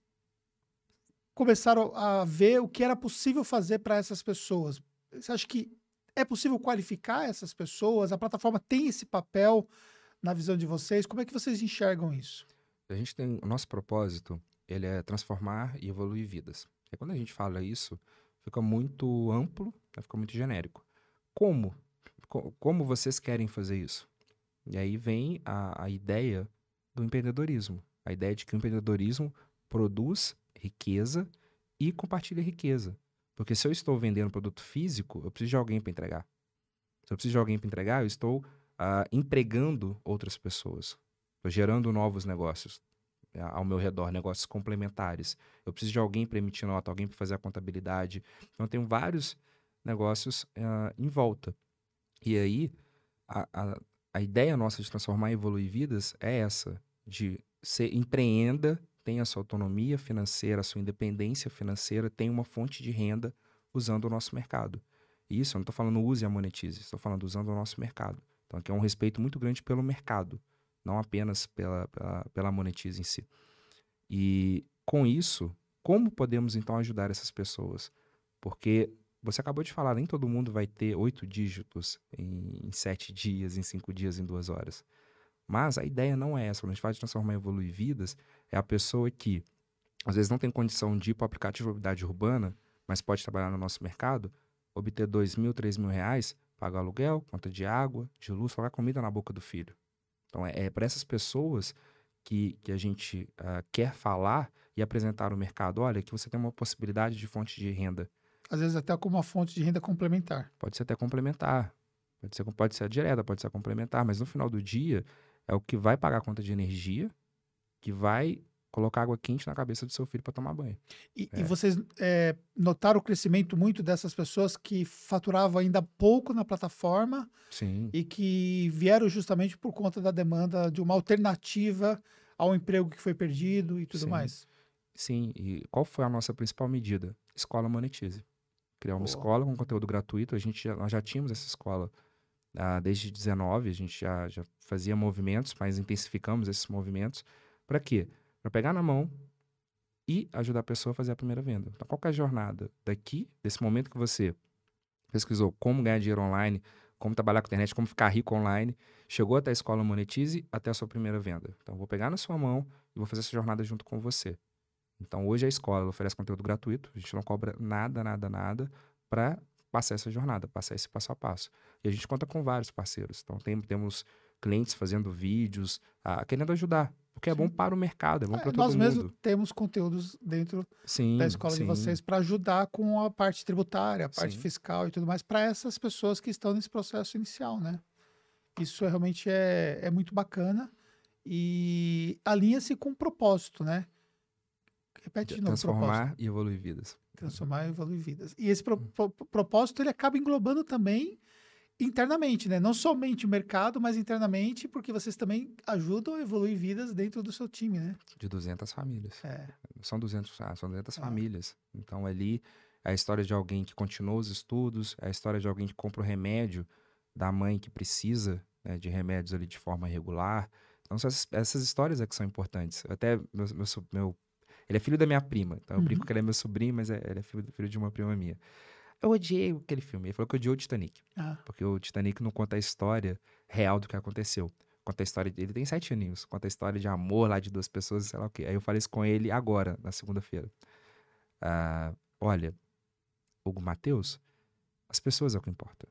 começaram a ver o que era possível fazer para essas pessoas? Você acha que é possível qualificar essas pessoas? A plataforma tem esse papel na visão de vocês? Como é que vocês enxergam isso? A gente tem o nosso propósito, ele é transformar e evoluir vidas. E quando a gente fala isso, fica muito amplo, né, fica muito genérico. Como co como vocês querem fazer isso? E aí vem a, a ideia do empreendedorismo. A ideia de que o empreendedorismo produz riqueza e compartilha riqueza. Porque se eu estou vendendo produto físico, eu preciso de alguém para entregar. Se eu preciso de alguém para entregar, eu estou uh, empregando outras pessoas. Estou gerando novos negócios uh, ao meu redor, negócios complementares. Eu preciso de alguém para emitir nota, alguém para fazer a contabilidade. Então, eu tenho vários negócios uh, em volta. E aí, a, a, a ideia nossa de transformar e evoluir vidas é essa, de ser empreenda tenha sua autonomia financeira, sua independência financeira, tem uma fonte de renda usando o nosso mercado. Isso, eu não estou falando use e monetize, estou falando usando o nosso mercado. Então aqui é um respeito muito grande pelo mercado, não apenas pela, pela, pela monetize em si. E com isso, como podemos então ajudar essas pessoas? Porque você acabou de falar, nem todo mundo vai ter oito dígitos em, em sete dias, em cinco dias, em duas horas. Mas a ideia não é essa. Quando a gente fala de transformar e evoluir vidas, é a pessoa que às vezes não tem condição de ir para o aplicativo de mobilidade urbana, mas pode trabalhar no nosso mercado, obter dois mil, três mil reais, pagar aluguel, conta de água, de luz, pagar comida na boca do filho. Então é, é para essas pessoas que, que a gente uh, quer falar e apresentar o mercado. Olha, que você tem uma possibilidade de fonte de renda. Às vezes até como uma fonte de renda complementar. Pode ser até complementar. Pode ser, pode ser direta, pode ser complementar, mas no final do dia, é o que vai pagar a conta de energia, que vai colocar água quente na cabeça do seu filho para tomar banho. E, é. e vocês é, notaram o crescimento muito dessas pessoas que faturavam ainda pouco na plataforma Sim. e que vieram justamente por conta da demanda de uma alternativa ao emprego que foi perdido e tudo Sim. mais. Sim, e qual foi a nossa principal medida? Escola Monetize. Criar uma Boa. escola com conteúdo gratuito. A gente já, nós já tínhamos essa escola ah, desde 19, a gente já, já fazia movimentos, mas intensificamos esses movimentos. Para quê? Para pegar na mão e ajudar a pessoa a fazer a primeira venda. Então, qual é a jornada daqui, desse momento que você pesquisou como ganhar dinheiro online, como trabalhar com a internet, como ficar rico online, chegou até a escola Monetize, até a sua primeira venda. Então, vou pegar na sua mão e vou fazer essa jornada junto com você. Então, hoje a escola oferece conteúdo gratuito, a gente não cobra nada, nada, nada para passar essa jornada, passar esse passo a passo. E a gente conta com vários parceiros. Então, tem, temos clientes fazendo vídeos, ah, querendo ajudar. Porque é bom para o mercado, é bom é, para todo nós mundo. Nós mesmos temos conteúdos dentro sim, da escola sim. de vocês para ajudar com a parte tributária, a parte sim. fiscal e tudo mais, para essas pessoas que estão nesse processo inicial, né? Isso realmente é, é muito bacana e alinha-se com o propósito, né? Repete de novo. Transformar e evoluir vidas. Transformar e evoluir vidas. E esse pro, pro, propósito ele acaba englobando também internamente, né? Não somente o mercado, mas internamente, porque vocês também ajudam a evoluir vidas dentro do seu time, né? De 200 famílias. É. São 200, ah, são 200 é. famílias. Então ali é a história de alguém que continua os estudos, é a história de alguém que compra o remédio da mãe que precisa né, de remédios ali de forma regular. Então essas, essas histórias é que são importantes. Até meu, meu, meu ele é filho da minha prima. Então eu uhum. brinco que ele é meu sobrinho, mas é, ele é filho, filho de uma prima minha. Eu odiei aquele filme. Ele falou que odiou o Titanic. Ah. Porque o Titanic não conta a história real do que aconteceu. Conta a história. Ele tem sete aninhos. Conta a história de amor lá de duas pessoas, sei lá o quê. Aí eu falei isso com ele agora, na segunda-feira. Ah, olha, Hugo Mateus, as pessoas é o que importa.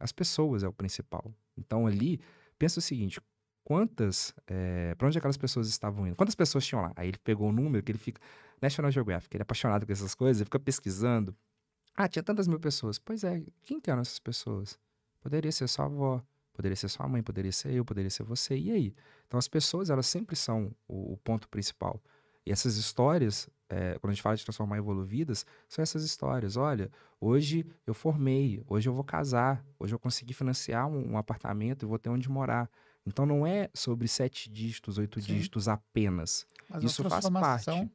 As pessoas é o principal. Então ali, pensa o seguinte: quantas. É, para onde aquelas pessoas estavam indo? Quantas pessoas tinham lá? Aí ele pegou o número que ele fica. National Geographic, ele é apaixonado com essas coisas, ele fica pesquisando. Ah, tinha tantas mil pessoas. Pois é, quem que eram essas pessoas? Poderia ser sua avó, poderia ser sua mãe, poderia ser eu, poderia ser você. E aí? Então as pessoas, elas sempre são o, o ponto principal. E essas histórias, é, quando a gente fala de transformar evoluídas, são essas histórias. Olha, hoje eu formei, hoje eu vou casar, hoje eu consegui financiar um, um apartamento e vou ter onde morar. Então não é sobre sete dígitos, oito Sim. dígitos apenas. Mas Isso faz parte.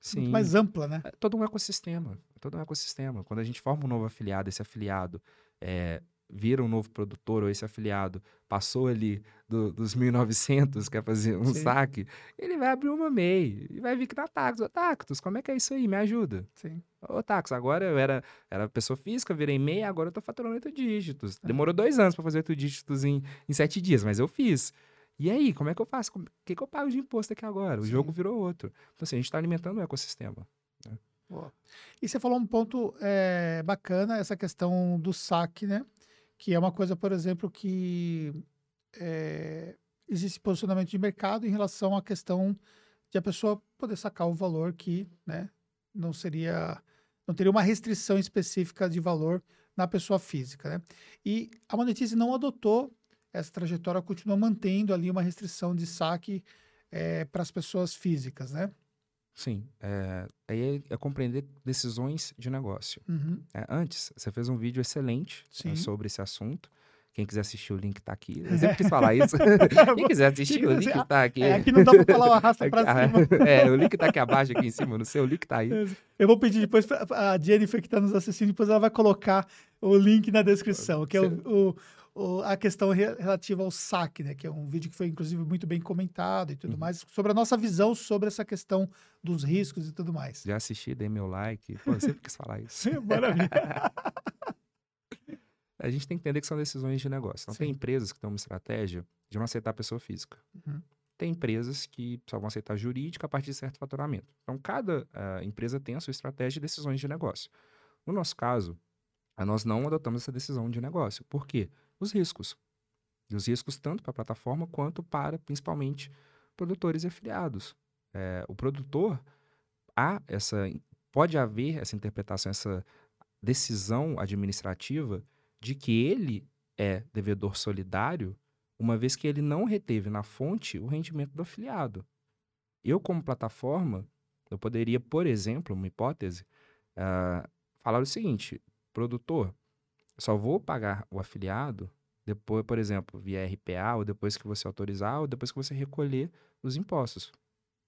Sim. Mais ampla, né? É todo um ecossistema. Todo um ecossistema. Quando a gente forma um novo afiliado, esse afiliado é, vira um novo produtor, ou esse afiliado passou ali do, dos 1.900, quer fazer um Sim. saque, ele vai abrir uma MEI e vai vir que na Tactus. Ô, Tactus, como é que é isso aí? Me ajuda. Sim. Ô, Tactus, agora eu era, era pessoa física, virei MEI, agora eu tô faturando oito dígitos. É. Demorou dois anos para fazer oito dígitos em, em sete dias, mas eu fiz. E aí, como é que eu faço? O que, que eu pago de imposto aqui agora? O Sim. jogo virou outro. Então, assim, a gente está alimentando o ecossistema. Né? E você falou um ponto é, bacana, essa questão do saque, né? Que é uma coisa, por exemplo, que é, existe posicionamento de mercado em relação à questão de a pessoa poder sacar o valor que né, não seria, não teria uma restrição específica de valor na pessoa física. Né? E a Monetize não adotou essa trajetória, continua mantendo ali uma restrição de saque é, para as pessoas físicas, né? Sim, é, é, é compreender decisões de negócio. Uhum. É, antes, você fez um vídeo excelente né, Sim. sobre esse assunto. Quem quiser assistir, o link tá aqui. Eu sempre quis falar isso. Quem quiser assistir, o link tá aqui. É, aqui não dá para falar o arrasta para Aqui- cima. É, o link tá aqui abaixo, aqui em cima. No seu, o link tá aí. Eu vou pedir depois pra a Jennifer que está nos assistindo, depois ela vai colocar o link na descrição, que é o, o- o- a questão re- relativa ao saque, né? Que é um vídeo que foi, inclusive, muito bem comentado e Uhum. tudo mais, sobre a nossa visão sobre essa questão dos riscos e tudo mais. Já assisti, dei meu like. Pô, eu sempre quis falar isso. Maravilha. A gente tem que entender que são decisões de negócio. Então, tem Sim. empresas que têm uma estratégia de não aceitar a pessoa física. Uhum. Tem empresas que só vão aceitar jurídica a partir de certo faturamento. Então, cada ah, empresa tem a sua estratégia de decisões de negócio. No nosso caso, nós não adotamos essa decisão de negócio. Por quê? Os riscos. E os riscos tanto para a plataforma quanto para, principalmente, produtores e afiliados. É, o produtor, há essa, pode haver essa interpretação, essa decisão administrativa de que ele é devedor solidário, uma vez que ele não reteve na fonte o rendimento do afiliado. Eu, como plataforma, eu poderia, por exemplo, uma hipótese, ah, falar o seguinte: produtor, só vou pagar o afiliado depois, por exemplo, via RPA, ou depois que você autorizar, ou depois que você recolher os impostos.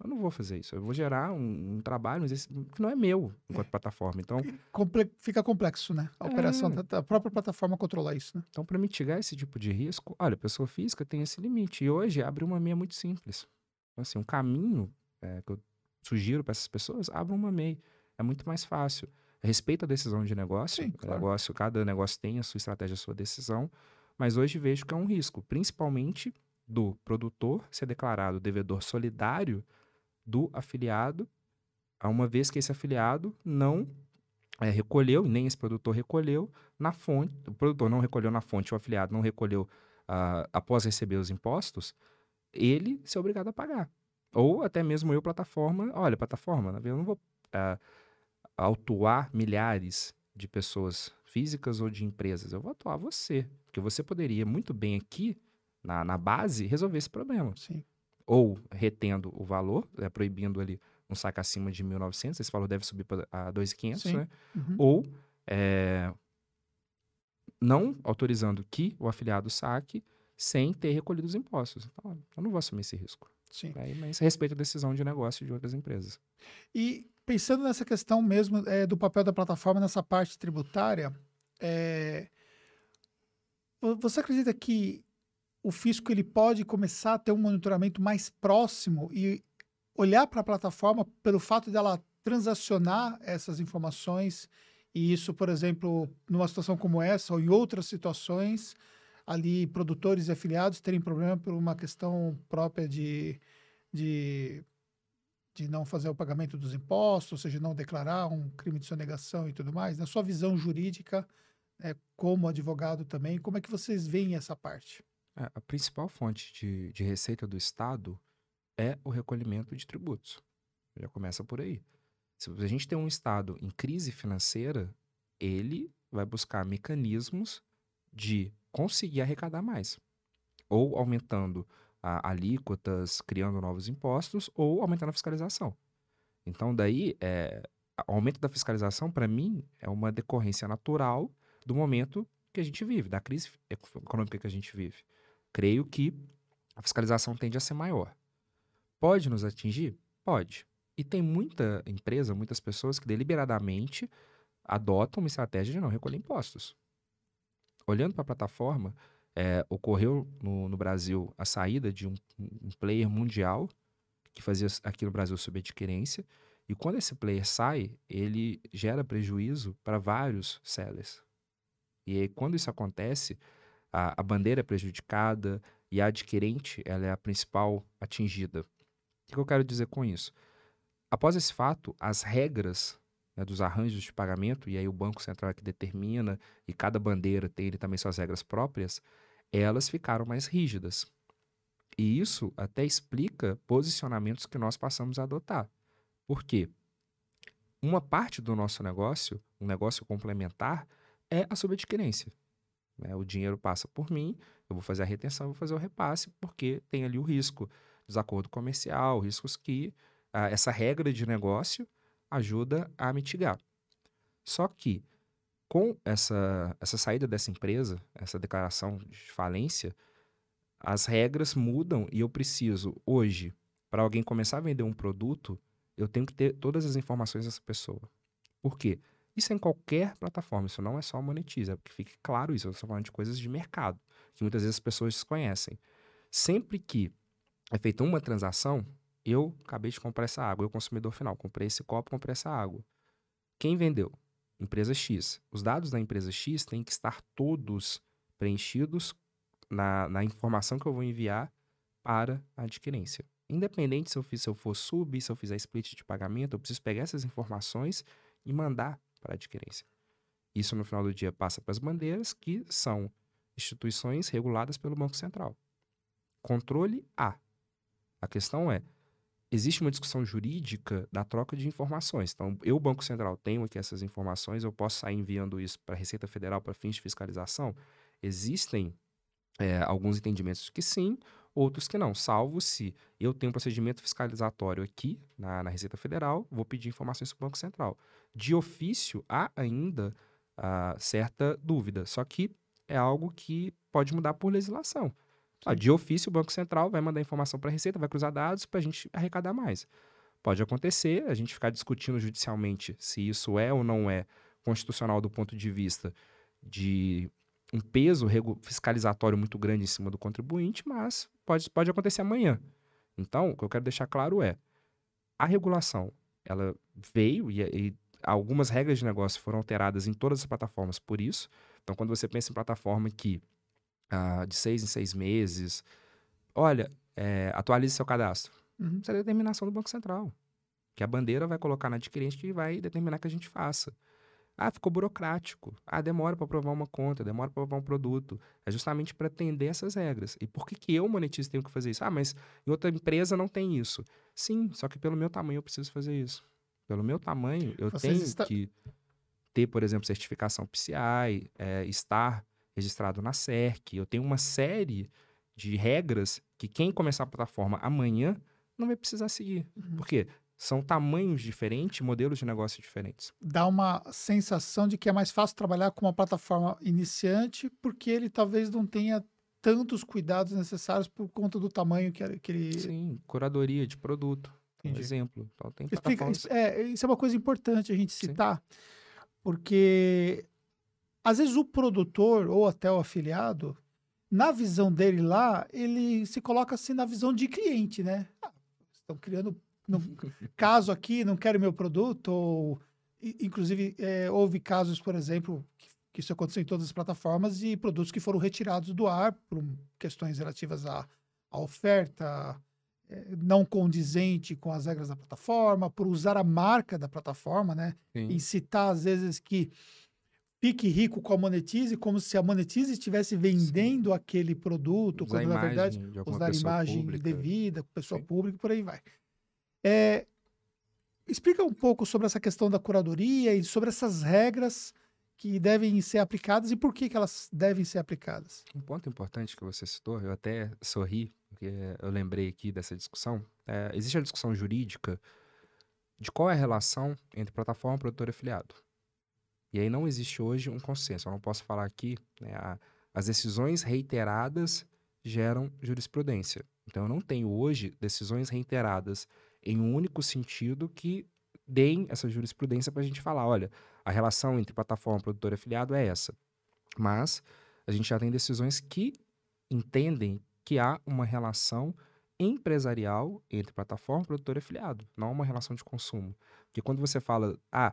Eu não vou fazer isso. Eu vou gerar um, um trabalho mas esse- que não é meu enquanto plataforma. Então, Comple- Fica complexo, né? A operação É. da, da própria plataforma controlar isso, né? Então, para mitigar esse tipo de risco, olha, a pessoa física tem esse limite. E hoje abre uma MEI muito simples. Então, assim, um caminho é, que eu sugiro para essas pessoas, abra uma MEI. É muito mais fácil. Respeita a decisão de negócio. Sim, claro. negócio cada negócio tem a sua estratégia, a sua decisão. Mas hoje vejo que é um risco, principalmente do produtor ser declarado devedor solidário do afiliado, a uma vez que esse afiliado não é, recolheu, nem esse produtor recolheu na fonte, o produtor não recolheu na fonte, o afiliado não recolheu ah, após receber os impostos, ele ser obrigado a pagar. Ou até mesmo eu, plataforma, olha, plataforma, eu não vou ah, autuar milhares de pessoas físicas ou de empresas, eu vou atuar você, porque você poderia muito bem aqui, na, na base, resolver esse problema Sim. ou retendo o valor, é, proibindo ali um saque acima de 1.900, esse valor deve subir para 2.500, Sim. né? Uhum. Ou é, não autorizando que o afiliado saque sem ter recolhido os impostos. Então, eu não vou assumir esse risco. Sim. Né? Mas respeito a decisão de negócio de outras empresas. E pensando nessa questão mesmo é, do papel da plataforma nessa parte tributária, é, vo- você acredita que o fisco ele pode começar a ter um monitoramento mais próximo e olhar para a plataforma pelo fato dela transacionar essas informações e isso, por exemplo, numa situação como essa ou em outras situações, ali produtores e afiliados terem problema por uma questão própria de, de de não fazer o pagamento dos impostos, ou seja, não declarar um crime de sonegação e tudo mais, na sua visão jurídica, né, como advogado também, como é que vocês veem essa parte? É, a principal fonte de, de receita do Estado é o recolhimento de tributos. Já começa por aí. Se a gente tem um Estado em crise financeira, ele vai buscar mecanismos de conseguir arrecadar mais. Ou aumentando a, alíquotas, criando novos impostos, ou aumentando a fiscalização. Então, daí, é, o aumento da fiscalização, para mim, é uma decorrência natural do momento que a gente vive, da crise eco- econômica que a gente vive. Creio que a fiscalização tende a ser maior. Pode nos atingir? Pode. E tem muita empresa, muitas pessoas que deliberadamente adotam uma estratégia de não recolher impostos. Olhando para a plataforma, é, ocorreu no, no Brasil a saída de um, um player mundial que fazia aqui no Brasil subadquirência. E quando esse player sai, ele gera prejuízo para vários sellers. E aí, quando isso acontece, a, a bandeira é prejudicada e a adquirente ela é a principal atingida. O que eu quero dizer com isso? Após esse fato, as regras né, dos arranjos de pagamento, e aí o Banco Central é que determina, e cada bandeira tem ele também suas regras próprias, elas ficaram mais rígidas. E isso até explica posicionamentos que nós passamos a adotar. Por quê? Uma parte do nosso negócio, um negócio complementar, é a subadquirência. Né? O dinheiro passa por mim, eu vou fazer a retenção, vou fazer o repasse, porque tem ali o risco, desacordo comercial, riscos que ah, essa regra de negócio ajuda a mitigar. Só que, com essa, essa saída dessa empresa, essa declaração de falência, as regras mudam e eu preciso, hoje, para alguém começar a vender um produto, eu tenho que ter todas as informações dessa pessoa. Por quê? Isso é em qualquer plataforma, isso não é só monetiza, é porque fique claro isso, eu estou falando de coisas de mercado, que muitas vezes as pessoas desconhecem. Sempre que é feita uma transação, eu acabei de comprar essa água, eu consumidor final, comprei esse copo, comprei essa água. Quem vendeu? Empresa X. Os dados da empresa X têm que estar todos preenchidos na, na informação que eu vou enviar para a adquirência. Independente se eu, fiz, se eu for sub, se eu fizer split de pagamento, eu preciso pegar essas informações e mandar para a adquirência. Isso, no final do dia, passa para as bandeiras, que são instituições reguladas pelo Banco Central. Controle A. A questão é, existe uma discussão jurídica da troca de informações. Então, eu, Banco Central, tenho aqui essas informações, eu posso sair enviando isso para a Receita Federal para fins de fiscalização? Existem é, alguns entendimentos que sim, outros que não, salvo se eu tenho um procedimento fiscalizatório aqui na, na Receita Federal, vou pedir informações para o Banco Central. De ofício, há ainda uh, certa dúvida, só que é algo que pode mudar por legislação. Ah, de ofício, o Banco Central vai mandar informação para a Receita, vai cruzar dados para a gente arrecadar mais. Pode acontecer, a gente ficar discutindo judicialmente se isso é ou não é constitucional do ponto de vista de um peso fiscalizatório muito grande em cima do contribuinte, mas pode, pode acontecer amanhã. Então, o que eu quero deixar claro é, a regulação, ela veio e, e algumas regras de negócio foram alteradas em todas as plataformas por isso. Então, quando você pensa em plataforma que ah, de seis em seis meses, olha, é, atualize seu cadastro. Uhum. Isso é determinação do Banco Central. Que a bandeira vai colocar na adquirente que vai determinar que a gente faça. Ah, ficou burocrático. Ah, demora para aprovar uma conta, demora para aprovar um produto. É justamente para atender essas regras. E por que, que eu, monetizo, tenho que fazer isso? Ah, mas em outra empresa não tem isso. Sim, só que pelo meu tamanho eu preciso fazer isso. Pelo meu tamanho, eu Vocês tenho está... que ter, por exemplo, certificação PCI, é, estar registrado na SERC. Eu tenho uma série de regras que quem começar a plataforma amanhã não vai precisar seguir. Uhum. Por quê? São tamanhos diferentes, modelos de negócio diferentes. Dá uma sensação de que é mais fácil trabalhar com uma plataforma iniciante, porque ele talvez não tenha tantos cuidados necessários por conta do tamanho que, ele. Sim, curadoria de produto, por exemplo. Então, tem Explica, isso, é, isso é uma coisa importante a gente citar, Sim. porque às vezes o produtor ou até o afiliado, na visão dele lá, ele se coloca assim na visão de cliente, né? Ah, estão criando no caso aqui, não quero meu produto, ou inclusive é, houve casos, por exemplo, que, que, isso aconteceu em todas as plataformas e produtos que foram retirados do ar por questões relativas à, à oferta é, não condizente com as regras da plataforma, por usar a marca da plataforma, né? Sim. Incitar às vezes que fique rico com a Monetize, como se a Monetize estivesse vendendo Sim. aquele produto, usar quando na verdade usar a imagem pública. devida, pessoa Sim. pública, por aí vai. É, explica um pouco sobre essa questão da curadoria e sobre essas regras que devem ser aplicadas e por que, que elas devem ser aplicadas. Um ponto importante que você citou, eu até sorri, porque eu lembrei aqui dessa discussão. É, existe a discussão jurídica de qual é a relação entre plataforma, produtor e afiliado. E aí não existe hoje um consenso. Eu não posso falar aqui, né, a, as decisões reiteradas geram jurisprudência. Então eu não tenho hoje decisões reiteradas em um único sentido que deem essa jurisprudência para a gente falar, olha, a relação entre plataforma, produtor e afiliado é essa. Mas a gente já tem decisões que entendem que há uma relação empresarial entre plataforma, produtor e afiliado, não uma relação de consumo. Porque quando você fala, ah,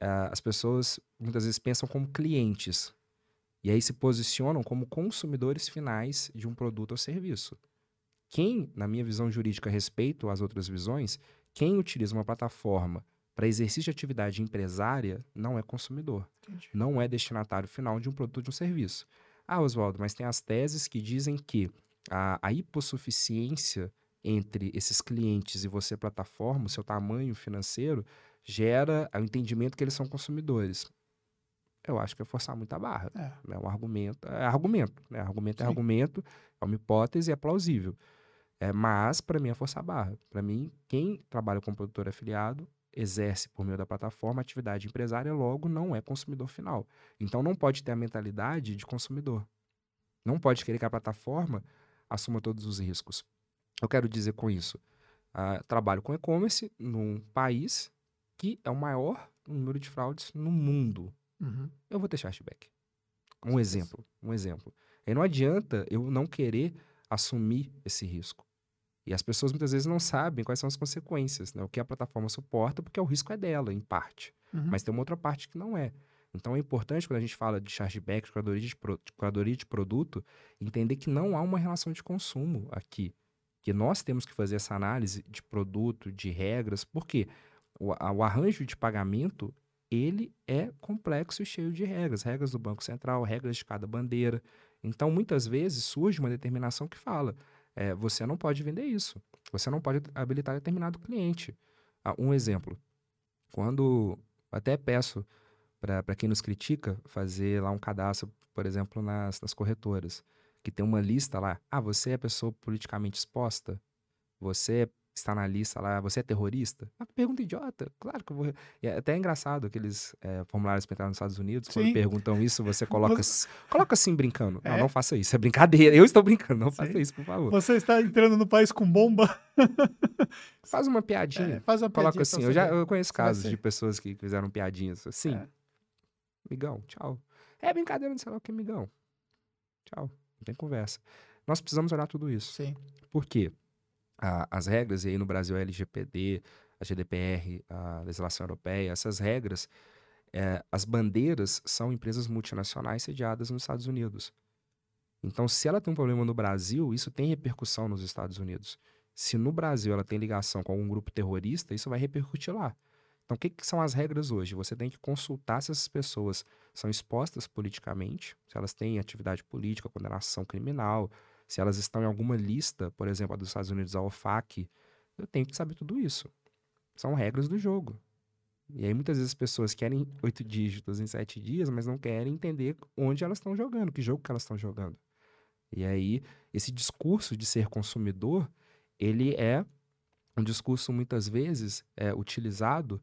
as pessoas muitas vezes pensam como clientes e aí se posicionam como consumidores finais de um produto ou serviço. Quem, na minha visão jurídica, respeito às outras visões, quem utiliza uma plataforma para exercício de atividade empresária, não é consumidor. Entendi. Não é destinatário final de um produto ou de um serviço. Ah, Oswaldo, mas tem as teses que dizem que a, a hipossuficiência entre esses clientes e você, plataforma, o seu tamanho financeiro, gera o entendimento que eles são consumidores. Eu acho que é forçar muito a barra. É, é um argumento. É argumento. Né? Argumento é Sim. é argumento, é uma hipótese, é plausível. É, mas, para mim, é forçar a barra. Para mim, quem trabalha como produtor afiliado exerce por meio da plataforma atividade empresária, logo não é consumidor final. Então, não pode ter a mentalidade de consumidor. Não pode querer que a plataforma assuma todos os riscos. Eu quero dizer com isso, uh, trabalho com e-commerce num país que é o maior número de fraudes no mundo. Uhum. Eu vou ter cashback. Um exemplo, um exemplo. E não adianta eu não querer assumir esse risco. E as pessoas muitas vezes não sabem quais são as consequências, né? O que a plataforma suporta, porque o risco é dela, em parte. Uhum. Mas tem uma outra parte que não é. Então é importante, quando a gente fala de chargeback, de curadoria de, pro, de curadoria de produto, entender que não há uma relação de consumo aqui que nós temos que fazer essa análise de produto, de regras, porque o, o arranjo de pagamento ele é complexo e cheio de regras, regras do Banco Central, regras de cada bandeira. Então, muitas vezes surge uma determinação que fala: é, você não pode vender isso, você não pode habilitar determinado cliente. Ah, um exemplo: quando até peço para quem nos critica fazer lá um cadastro, por exemplo, nas, nas corretoras que tem uma lista lá. Ah, você é pessoa politicamente exposta? Você está na lista lá, você é terrorista? Uma pergunta idiota, claro que eu vou. é até engraçado aqueles é, formulários para entrar nos Estados Unidos, Sim. quando perguntam isso, você coloca, você... coloca assim brincando. É. Não, não faça isso, é brincadeira. Eu estou brincando, não Sim. faça isso, por favor. Você está entrando no país com bomba. faz uma piadinha. É, faz uma piadinha. Coloca assim, eu já eu conheço casos de pessoas que fizeram piadinhas assim. É. Migão, tchau. É brincadeira, não sei lá o que, migão. Tchau. Não tem conversa. Nós precisamos olhar tudo isso. Sim. Por quê? Ah, as regras, e aí no Brasil é LGPD, a GDPR, a legislação europeia, essas regras, é, as bandeiras são empresas multinacionais sediadas nos Estados Unidos. Então, se ela tem um problema no Brasil, isso tem repercussão nos Estados Unidos. Se no Brasil ela tem ligação com algum grupo terrorista, isso vai repercutir lá. Então, o que, que, são as regras hoje? Você tem que consultar se essas pessoas são expostas politicamente, se elas têm atividade política, condenação criminal, se elas estão em alguma lista, por exemplo, a dos Estados Unidos, a OFAC. Eu tenho que saber tudo isso. São regras do jogo. E aí, muitas vezes, as pessoas querem oito dígitos em sete dias, mas não querem entender onde elas estão jogando, que jogo que elas estão jogando. E aí, esse discurso de ser consumidor, ele é um discurso, muitas vezes, é, utilizado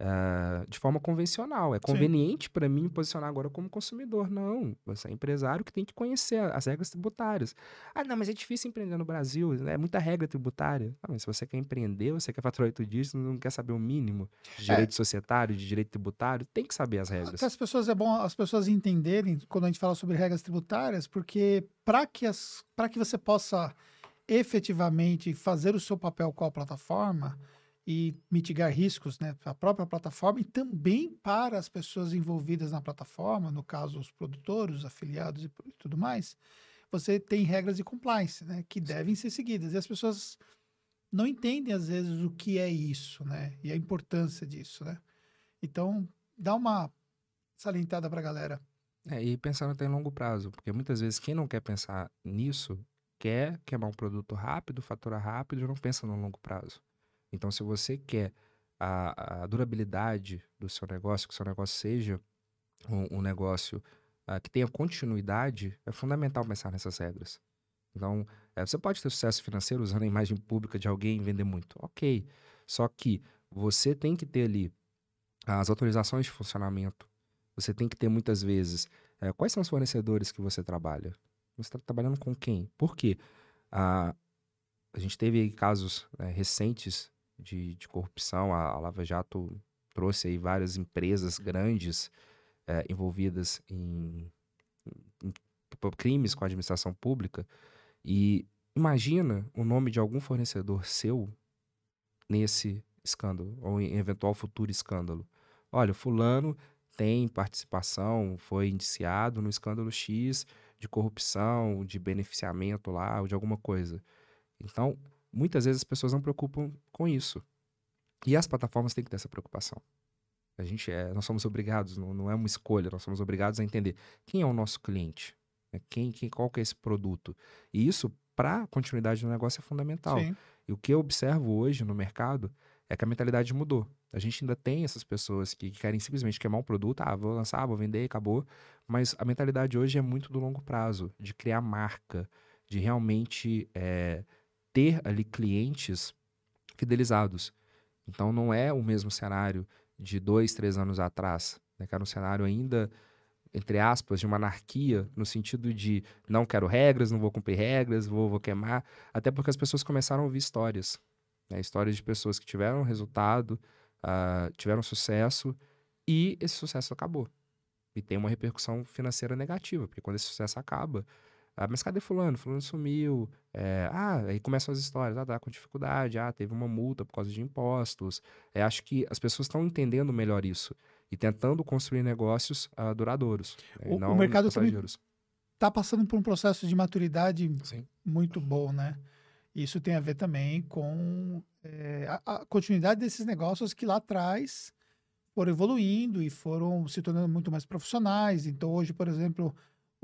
Uh, de forma convencional. É conveniente para mim me posicionar agora como consumidor. Não, você é empresário que tem que conhecer as regras tributárias. Ah, não, mas é difícil empreender no Brasil, né? é muita regra tributária. Ah, mas se você quer empreender, você quer faturar oito dígitos, não quer saber o mínimo de direito é. societário, de direito tributário, tem que saber as regras. as pessoas é bom as pessoas entenderem quando a gente fala sobre regras tributárias, porque para que as para que você possa efetivamente fazer o seu papel com a plataforma, e mitigar riscos né, para a própria plataforma e também para as pessoas envolvidas na plataforma, no caso os produtores, os afiliados e tudo mais, você tem regras de compliance né, que devem ser seguidas. E as pessoas não entendem, às vezes, o que é isso né, e a importância disso. Né? Então, dá uma salientada para a galera. É, e pensando até em longo prazo, porque muitas vezes quem não quer pensar nisso quer queimar um produto rápido, faturar rápido e não pensa no longo prazo. Então, se você quer a, a durabilidade do seu negócio, que o seu negócio seja um, um negócio uh, que tenha continuidade, é fundamental pensar nessas regras. Então, é, você pode ter sucesso financeiro usando a imagem pública de alguém e vender muito. Ok. Só que você tem que ter ali as autorizações de funcionamento. Você tem que ter muitas vezes é, quais são os fornecedores que você trabalha. Você está trabalhando com quem? Por quê? Ah, a gente teve casos né, recentes de, de corrupção. A, a, Lava Jato trouxe aí várias empresas grandes é, envolvidas em, em, em, crimes com a administração pública. E imagina o nome de algum fornecedor seu nesse escândalo, ou em eventual futuro escândalo. Olha, fulano tem participação, foi indiciado no escândalo X de corrupção, de beneficiamento lá, ou de alguma coisa. Então, muitas vezes as pessoas não preocupam com isso. E as plataformas têm que ter essa preocupação. A gente é, nós somos obrigados, não, não é uma escolha, nós somos obrigados a entender quem é o nosso cliente, né? quem, quem, qual que é esse produto. E isso, para a continuidade do negócio, é fundamental. Sim. E o que eu observo hoje no mercado é que a mentalidade mudou. A gente ainda tem essas pessoas que, que querem simplesmente queimar um produto, ah, vou lançar, vou vender, acabou. Mas a mentalidade hoje é muito do longo prazo, de criar marca, de realmente é, ter ali clientes fidelizados. Então não é o mesmo cenário de dois, três anos atrás, né, que era um cenário ainda, entre aspas, de uma anarquia, no sentido de não quero regras, não vou cumprir regras, vou, vou queimar, até porque as pessoas começaram a ouvir histórias. Né, histórias de pessoas que tiveram resultado, uh, tiveram sucesso e esse sucesso acabou. E tem uma repercussão financeira negativa, porque quando esse sucesso acaba, ah, mas cadê fulano? Fulano sumiu. É, ah, aí começam as histórias. Ah, tá com dificuldade. Ah, teve uma multa por causa de impostos. É, acho que as pessoas estão entendendo melhor isso e tentando construir negócios uh, duradouros. Né, o, o mercado também está passando por um processo de maturidade Sim. muito bom, né? Isso tem a ver também com é, a, a, continuidade desses negócios que lá atrás foram evoluindo e foram se tornando muito mais profissionais. Então, hoje, por exemplo,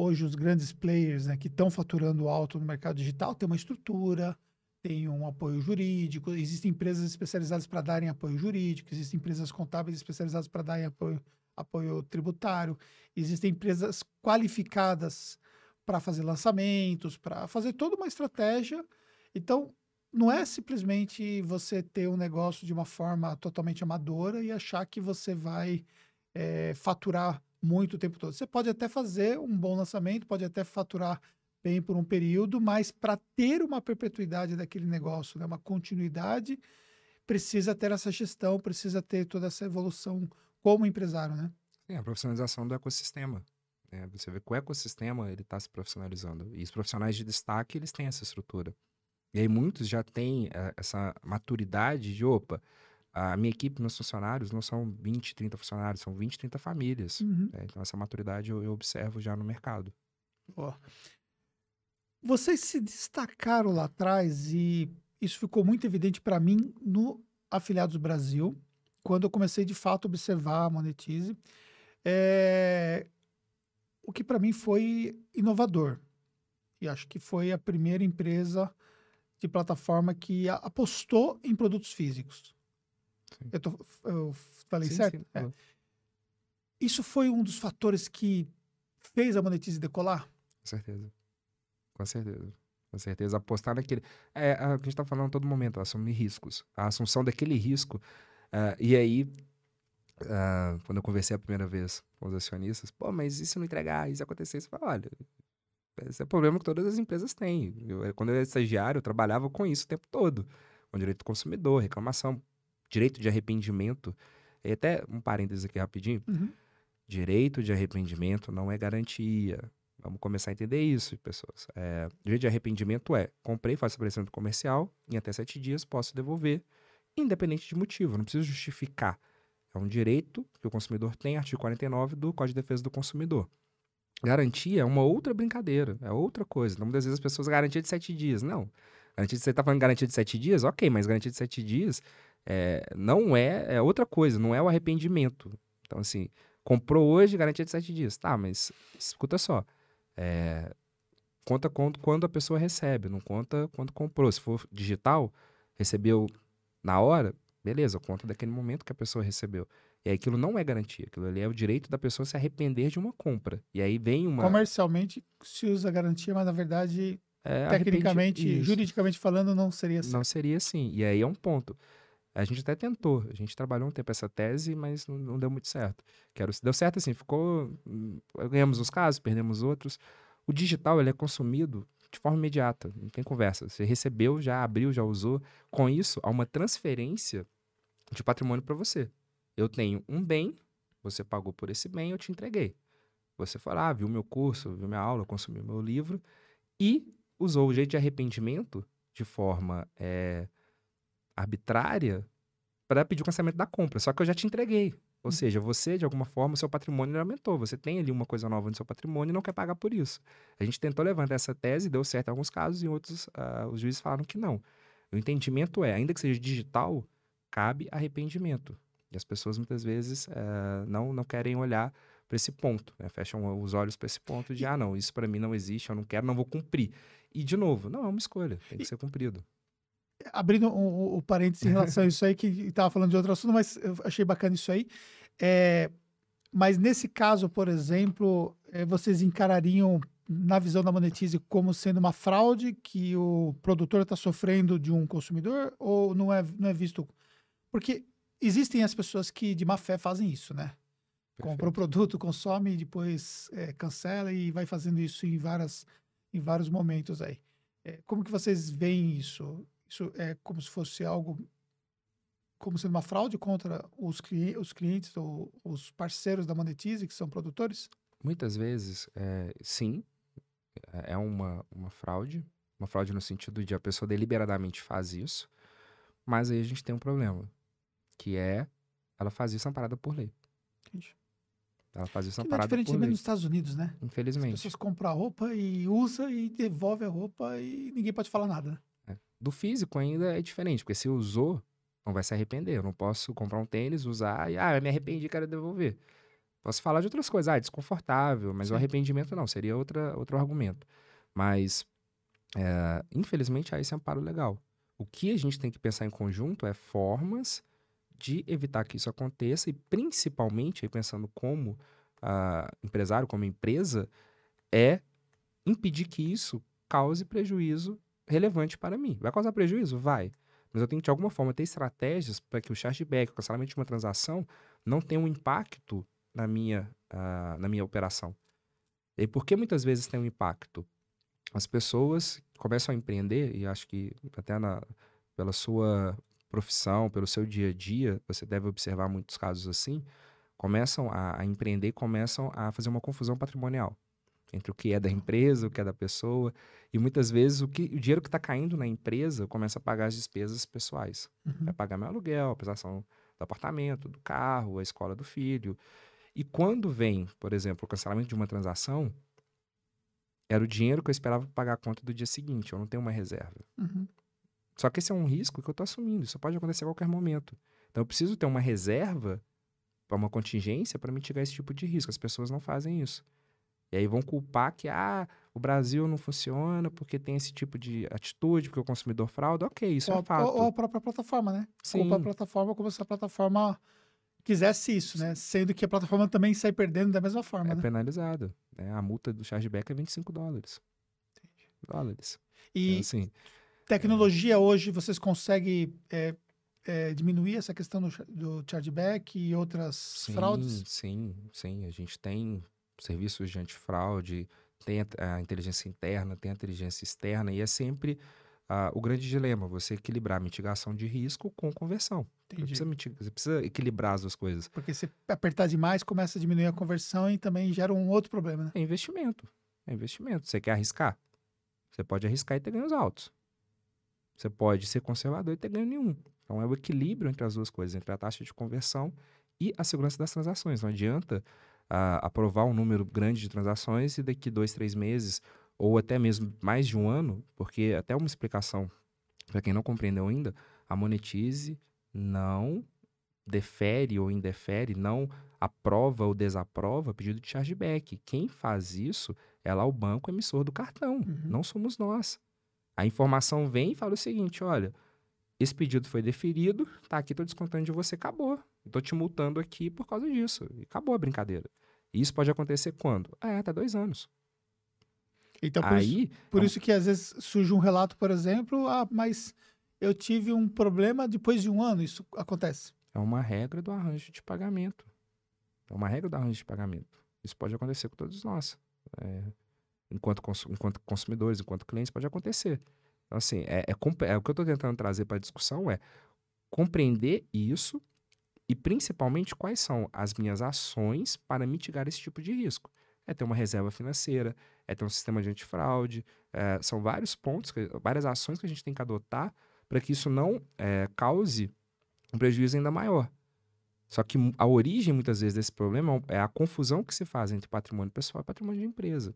hoje os grandes players né, que estão faturando alto no mercado digital têm uma estrutura, têm um apoio jurídico, existem empresas especializadas para darem apoio jurídico, existem empresas contábeis especializadas para darem apoio, apoio tributário, existem empresas qualificadas para fazer lançamentos, para fazer toda uma estratégia. Então, não é simplesmente você ter um negócio de uma forma totalmente amadora e achar que você vai é, faturar muito o tempo todo. Você pode até fazer um bom lançamento, pode até faturar bem por um período, mas para ter uma perpetuidade daquele negócio, né, uma continuidade, precisa ter essa gestão, precisa ter toda essa evolução como empresário, né? Sim, a profissionalização do ecossistema. Né? Você vê que o ecossistema ele está se profissionalizando e os profissionais de destaque eles têm essa estrutura. E aí muitos já têm uh, essa maturidade de, opa, a minha equipe, meus funcionários, não são 20, 30 funcionários, são 20, 30 famílias. Uhum. Né? Então, essa maturidade eu, eu, observo já no mercado. Oh. Vocês se destacaram lá atrás e isso ficou muito evidente para mim no Afiliados Brasil, quando eu comecei de fato a observar a Monetize. É... O que para mim foi inovador. E acho que foi a primeira empresa de plataforma que apostou em produtos físicos. Eu, tô, eu falei sim, certo? Sim, é. Isso foi um dos fatores que fez a Monetize decolar? Com certeza. Com certeza. Com certeza. Apostar naquele. É, a gente está falando a todo momento, assumir riscos. A assunção daquele risco. Uh, e aí, uh, quando eu conversei a primeira vez com os acionistas, pô, mas e se não entregar? E se acontecer? Você fala, olha, esse é o problema que todas as empresas têm. Eu, quando eu era estagiário, eu trabalhava com isso o tempo todo. Com direito do consumidor, reclamação, direito de arrependimento. E até um parênteses aqui rapidinho. Uhum. Direito de arrependimento não é garantia. Vamos começar a entender isso, pessoas. É, direito de arrependimento é: comprei, faço aparecimento comercial, em até sete dias posso devolver, independente de motivo, não preciso justificar. É um direito que o consumidor tem, artigo 49 do Código de Defesa do Consumidor. Garantia é uma outra brincadeira, é outra coisa. Então, muitas vezes as pessoas garantia de sete dias. Não. Garantia de, você está falando garantia de sete dias? Ok, mas garantia de sete dias é, não é, é outra coisa, não é o arrependimento. Então, assim, comprou hoje, garantia de sete dias. Tá, mas escuta só. É, conta quando, quando a pessoa recebe, não conta quando comprou. Se for digital, recebeu na hora, beleza, conta daquele momento que a pessoa recebeu. E aí aquilo não é garantia, aquilo ali é o direito da pessoa se arrepender de uma compra. E aí vem uma. Comercialmente se usa garantia, mas na verdade, é, tecnicamente, juridicamente falando, não seria assim. Não seria assim. E aí é um ponto. A gente até tentou, a gente trabalhou um tempo essa tese, mas não, não deu muito certo. Quero, deu certo assim, ficou. Ganhamos uns casos, perdemos outros. O digital ele é consumido de forma imediata, não tem conversa. Você recebeu, já abriu, já usou. Com isso, há uma transferência de patrimônio para você. Eu tenho um bem, você pagou por esse bem, eu te entreguei. Você foi lá, viu meu curso, viu minha aula, consumiu meu livro e usou o jeito de arrependimento de forma é, arbitrária para pedir o cancelamento da compra. Só que eu já te entreguei. Ou uhum. seja, você, de alguma forma, o seu patrimônio aumentou. Você tem ali uma coisa nova no seu patrimônio e não quer pagar por isso. A gente tentou levantar essa tese, deu certo em alguns casos, e em outros uh, os juízes falaram que não. O entendimento é, ainda que seja digital, cabe arrependimento. E as pessoas muitas vezes é, não, não querem olhar para esse ponto, né? fecham os olhos para esse ponto de, ah, não, isso para mim não existe, eu não quero, não vou cumprir. E, de novo, não é uma escolha, tem que e, ser cumprido. Abrindo o, o parênteses em relação a isso aí, que estava falando de outro assunto, mas eu achei bacana isso aí. É, mas nesse caso, por exemplo, é, vocês encarariam, na visão da Monetize, como sendo uma fraude que o produtor está sofrendo de um consumidor ou não é, não é visto? Porque existem as pessoas que de má fé fazem isso, né? Compra o produto, consome, depois é, cancela e vai fazendo isso em, várias, em vários momentos aí. É, como que vocês veem isso? Isso é como se fosse algo como sendo uma fraude contra os, cli os clientes ou os parceiros da Monetize, que são produtores? Muitas vezes, é, sim, é uma, uma fraude. Uma fraude no sentido de a pessoa deliberadamente faz isso. Mas aí a gente tem um problema, que é ela faz isso amparada por lei. Entendi. Ela faz isso amparada por lei. diferentemente nos Estados Unidos, né? Infelizmente. As pessoas compram a roupa e usa e devolve a roupa e ninguém pode falar nada. Do físico ainda é diferente, porque se usou, não vai se arrepender. Eu não posso comprar um tênis, usar e, ah, eu me arrependi, quero devolver. Posso falar de outras coisas, ah, é desconfortável, mas Sim. o arrependimento não, seria outra, outro argumento. Mas, é, infelizmente, há esse amparo legal. O que a gente tem que pensar em conjunto é formas de evitar que isso aconteça e, principalmente, aí pensando como uh, empresário, como empresa, é impedir que isso cause prejuízo relevante para mim. Vai causar prejuízo? Vai. Mas eu tenho que, de alguma forma, ter estratégias para que o chargeback, o cancelamento de uma transação, não tenha um impacto na minha, uh, na minha operação. E por que muitas vezes tem um impacto? As pessoas começam a empreender, e acho que até na, pela sua profissão, pelo seu dia a dia, você deve observar muitos casos assim, começam a, a empreender e começam a fazer uma confusão patrimonial entre o que é da empresa, o que é da pessoa. E muitas vezes o, que, o dinheiro que está caindo na empresa começa a pagar as despesas pessoais. Uhum. Vai pagar meu aluguel, a prestação do apartamento, do carro, a escola do filho. E quando vem, por exemplo, o cancelamento de uma transação, era o dinheiro que eu esperava pagar a conta do dia seguinte. Eu não tenho uma reserva. Uhum. Só que esse é um risco que eu estou assumindo. Isso pode acontecer a qualquer momento. Então eu preciso ter uma reserva para uma contingência para mitigar esse tipo de risco. As pessoas não fazem isso. E aí vão culpar que ah, o Brasil não funciona porque tem esse tipo de atitude, porque o consumidor fraude. Ok, isso ou, é fato. Ou a própria plataforma, né? Sim. Culpa a plataforma como se a plataforma quisesse isso, né? Sendo que a plataforma também sai perdendo da mesma forma, é né? penalizado. Né? A multa do chargeback é 25 dólares. Entendi. Dólares. E então, assim, tecnologia é... hoje, vocês conseguem é, é, diminuir essa questão do, do chargeback e outras sim, fraudes? Sim, sim. A gente tem serviços de antifraude, tem a, inteligência interna, tem a inteligência externa, e é sempre uh, o grande dilema, você equilibrar a mitigação de risco com conversão. Você precisa, mitigar, você precisa, equilibrar as duas coisas. Porque se apertar demais, começa a diminuir a conversão e também gera um outro problema, né? É investimento. É investimento. Você quer arriscar? Você pode arriscar e ter ganhos altos. Você pode ser conservador e ter ganho nenhum. Então é o equilíbrio entre as duas coisas, entre a taxa de conversão e a segurança das transações. Não adianta a aprovar um número grande de transações e daqui dois, três meses, ou até mesmo mais de um ano, porque até uma explicação para quem não compreendeu ainda, a Monetize não defere ou indefere, não aprova ou desaprova pedido de chargeback. Quem faz isso é lá o banco emissor do cartão, uhum. não somos nós. A informação vem e fala o seguinte: olha, esse pedido foi deferido, tá aqui, tô descontando de você, acabou. Tô te multando aqui por causa disso. E acabou a brincadeira. E isso pode acontecer quando? É, até dois anos. Então, por, Aí, isso, por é isso que às vezes surge um relato, por exemplo, ah, mas eu tive um problema depois de um ano, isso acontece. É uma regra do arranjo de pagamento. É uma regra do arranjo de pagamento. Isso pode acontecer com todos nós. É, enquanto, cons enquanto consumidores, enquanto clientes, pode acontecer. Então, assim, é, é, é o que eu estou tentando trazer para a discussão é compreender isso e principalmente quais são as minhas ações para mitigar esse tipo de risco. É ter uma reserva financeira, é ter um sistema de antifraude, é, são vários pontos, várias ações que a gente tem que adotar para que isso não é, cause um prejuízo ainda maior. Só que a origem, muitas vezes, desse problema é a confusão que se faz entre patrimônio pessoal e patrimônio de empresa.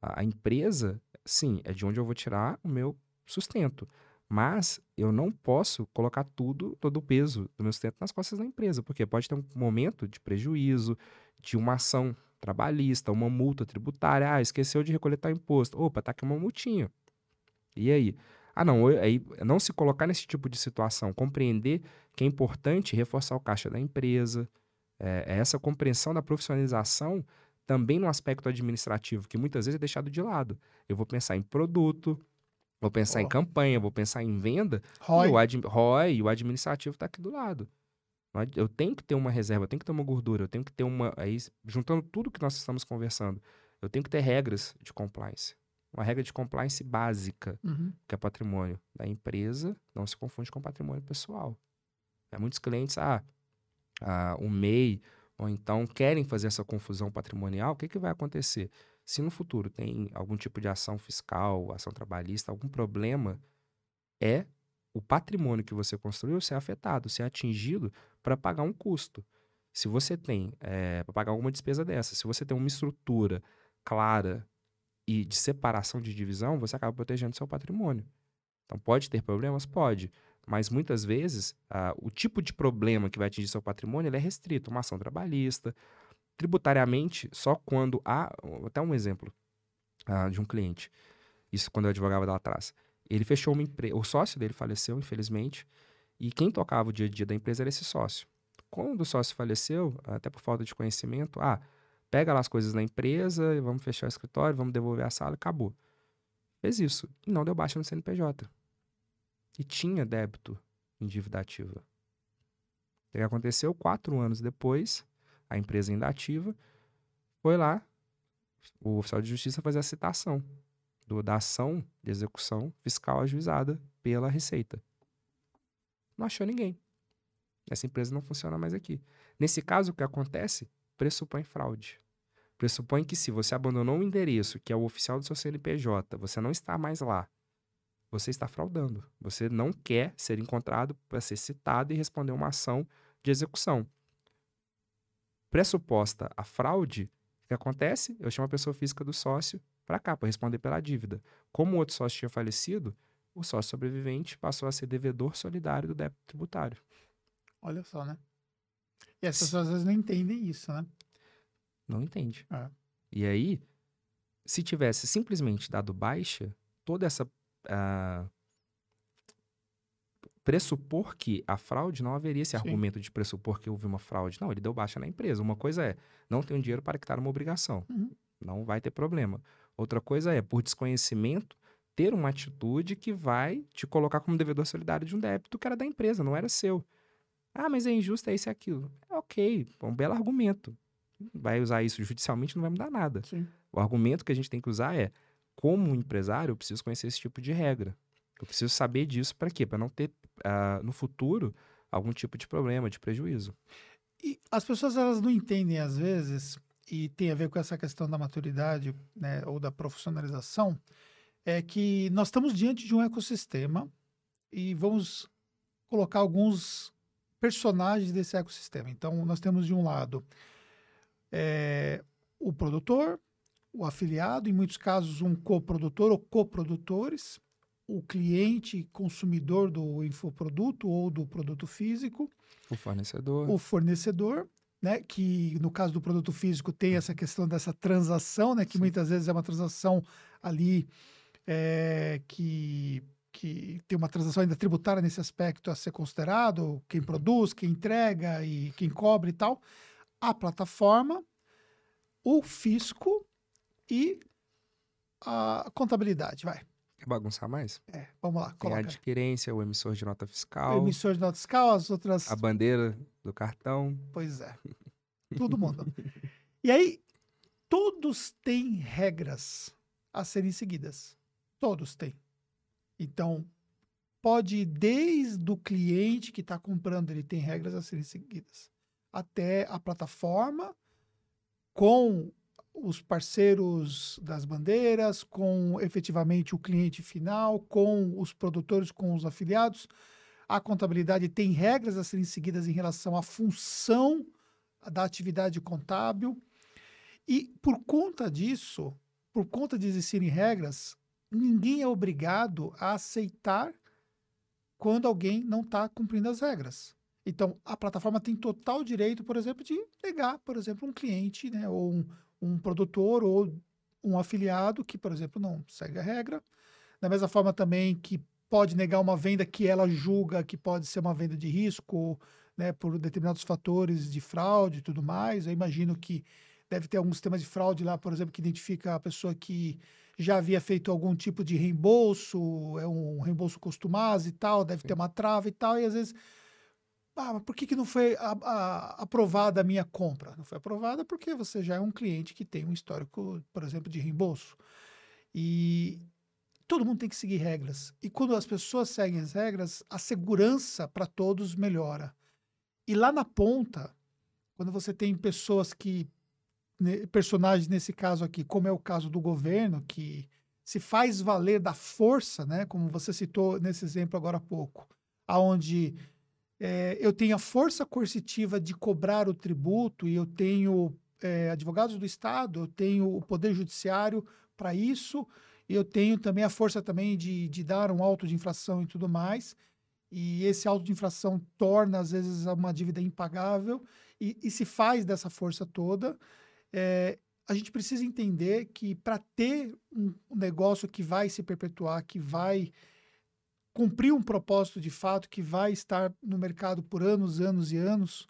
A empresa, sim, é de onde eu vou tirar o meu sustento. Mas eu não posso colocar tudo, todo o peso do meu sustento nas costas da empresa, porque pode ter um momento de prejuízo, de uma ação trabalhista, uma multa tributária. Ah, esqueceu de recolher tal imposto. Opa, tá aqui uma multinha. E aí? Ah, não, aí não se colocar nesse tipo de situação, compreender que é importante reforçar o caixa da empresa, é, é essa compreensão da profissionalização também no aspecto administrativo, que muitas vezes é deixado de lado. Eu vou pensar em produto, vou pensar oh. em campanha, vou pensar em venda, ROI, e o, ad, ROI, o administrativo está aqui do lado. Eu tenho que ter uma reserva, eu tenho que ter uma gordura, eu tenho que ter uma. Aí, juntando tudo que nós estamos conversando, eu tenho que ter regras de compliance. Uma regra de compliance básica, uhum. que é patrimônio da empresa, não se confunde com patrimônio pessoal. É, muitos clientes, ah, ah, o MEI, ou então querem fazer essa confusão patrimonial, o que, que vai acontecer? Se no futuro tem algum tipo de ação fiscal, ação trabalhista, algum problema, é o patrimônio que você construiu ser afetado, ser atingido para pagar um custo. Se você tem, é, eh, para pagar alguma despesa dessa, se você tem uma estrutura clara e de separação de divisão, você acaba protegendo seu patrimônio. Então, pode ter problemas? Pode. Mas muitas vezes, uh, o tipo de problema que vai atingir seu patrimônio é restrito. Uma ação trabalhista, tributariamente, só quando há. Até um exemplo uh, de um cliente. Isso quando eu advogava lá atrás. Ele fechou uma empresa. O sócio dele faleceu, infelizmente. E quem tocava o dia a dia da empresa era esse sócio. Quando o sócio faleceu, até por falta de conhecimento, ah, pega lá as coisas na empresa, vamos fechar o escritório, vamos devolver a sala, acabou. Fez isso. E não deu baixa no CNPJ. E tinha débito em dívida ativa. O que aconteceu? Quatro anos depois, a empresa ainda ativa foi lá, o oficial de justiça fazer a citação do, da ação de execução fiscal ajuizada pela Receita não achou ninguém. Essa empresa não funciona mais aqui. Nesse caso, o que acontece? Pressupõe fraude. Pressupõe que se você abandonou um endereço que é o oficial do seu CNPJ, você não está mais lá, você está fraudando. Você não quer ser encontrado para ser citado e responder uma ação de execução. Pressuposta a fraude, o que acontece? Eu chamo a pessoa física do sócio para cá, para responder pela dívida. Como o outro sócio tinha falecido, o sócio sobrevivente passou a ser devedor solidário do débito tributário. Olha só, né? E as pessoas às vezes não entendem isso, né? Não entende. É. E aí, se tivesse simplesmente dado baixa, toda essa. Uh, pressupor que a fraude, não haveria esse Sim. argumento de pressupor que houve uma fraude. Não, ele deu baixa na empresa. Uma coisa é, não tenho dinheiro para quitar uma obrigação. Uhum. Não vai ter problema. Outra coisa é, por desconhecimento, ter uma atitude que vai te colocar como devedor solidário de um débito que era da empresa, não era seu. Ah, mas é injusto, é isso e aquilo. É ok, é um belo argumento. Vai usar isso judicialmente, não vai mudar nada. Sim. O argumento que a gente tem que usar é, como empresário, eu preciso conhecer esse tipo de regra. Eu preciso saber disso para quê? Para não ter, uh, no futuro, algum tipo de problema, de prejuízo. E as pessoas, elas não entendem, às vezes, e tem a ver com essa questão da maturidade, né, ou da profissionalização, é que nós estamos diante de um ecossistema e vamos colocar alguns personagens desse ecossistema. Então, nós temos de um lado é, o produtor, o afiliado, em muitos casos um coprodutor ou coprodutores, o cliente consumidor do infoproduto ou do produto físico, o fornecedor, o fornecedor, né, que no caso do produto físico tem essa questão dessa transação, né, que Sim. muitas vezes é uma transação ali é, que, que tem uma transação ainda tributária nesse aspecto a ser considerado, quem produz, quem entrega e quem cobre e tal, a plataforma, o fisco e a contabilidade, vai. Quer bagunçar mais? É, vamos lá. Tem a adquirência, o emissor de nota fiscal. O emissor de nota fiscal, as outras. A bandeira do cartão. Pois é. Todo mundo. e aí, todos têm regras a serem seguidas. Todos têm. Então, pode ir desde o cliente que está comprando, ele tem regras a serem seguidas, até a plataforma com os parceiros das bandeiras, com efetivamente o cliente final, com os produtores, com os afiliados. A contabilidade tem regras a serem seguidas em relação à função da atividade contábil. E por conta disso, por conta de existirem regras, ninguém é obrigado a aceitar quando alguém não está cumprindo as regras. Então, a plataforma tem total direito, por exemplo, de negar, por exemplo, um cliente, né, ou um, um produtor ou um afiliado que, por exemplo, não segue a regra. Da mesma forma também que pode negar uma venda que ela julga que pode ser uma venda de risco, né, por determinados fatores de fraude e tudo mais. Eu imagino que deve ter alguns sistemas de fraude lá, por exemplo, que identifica a pessoa que já havia feito algum tipo de reembolso, é um reembolso costumado e tal, deve Sim. ter uma trava e tal, e às vezes ah, mas por que, que não foi a, a, aprovada a minha compra? Não foi aprovada porque você já é um cliente que tem um histórico, por exemplo, de reembolso. E todo mundo tem que seguir regras. E quando as pessoas seguem as regras, a segurança para todos melhora. E lá na ponta, quando você tem pessoas que. personagens nesse caso aqui, como é o caso do governo, que se faz valer da força, né? Como você citou nesse exemplo agora há pouco, aonde é, eu tenho a força coercitiva de cobrar o tributo e eu tenho é, advogados do Estado, eu tenho o Poder Judiciário para isso, eu tenho também a força também de, de dar um auto de infração e tudo mais. E esse auto de infração torna, às vezes, uma dívida impagável e, e se faz dessa força toda. É, a gente precisa entender que para ter um negócio que vai se perpetuar, que vai cumprir um propósito de fato que vai estar no mercado por anos, anos e anos,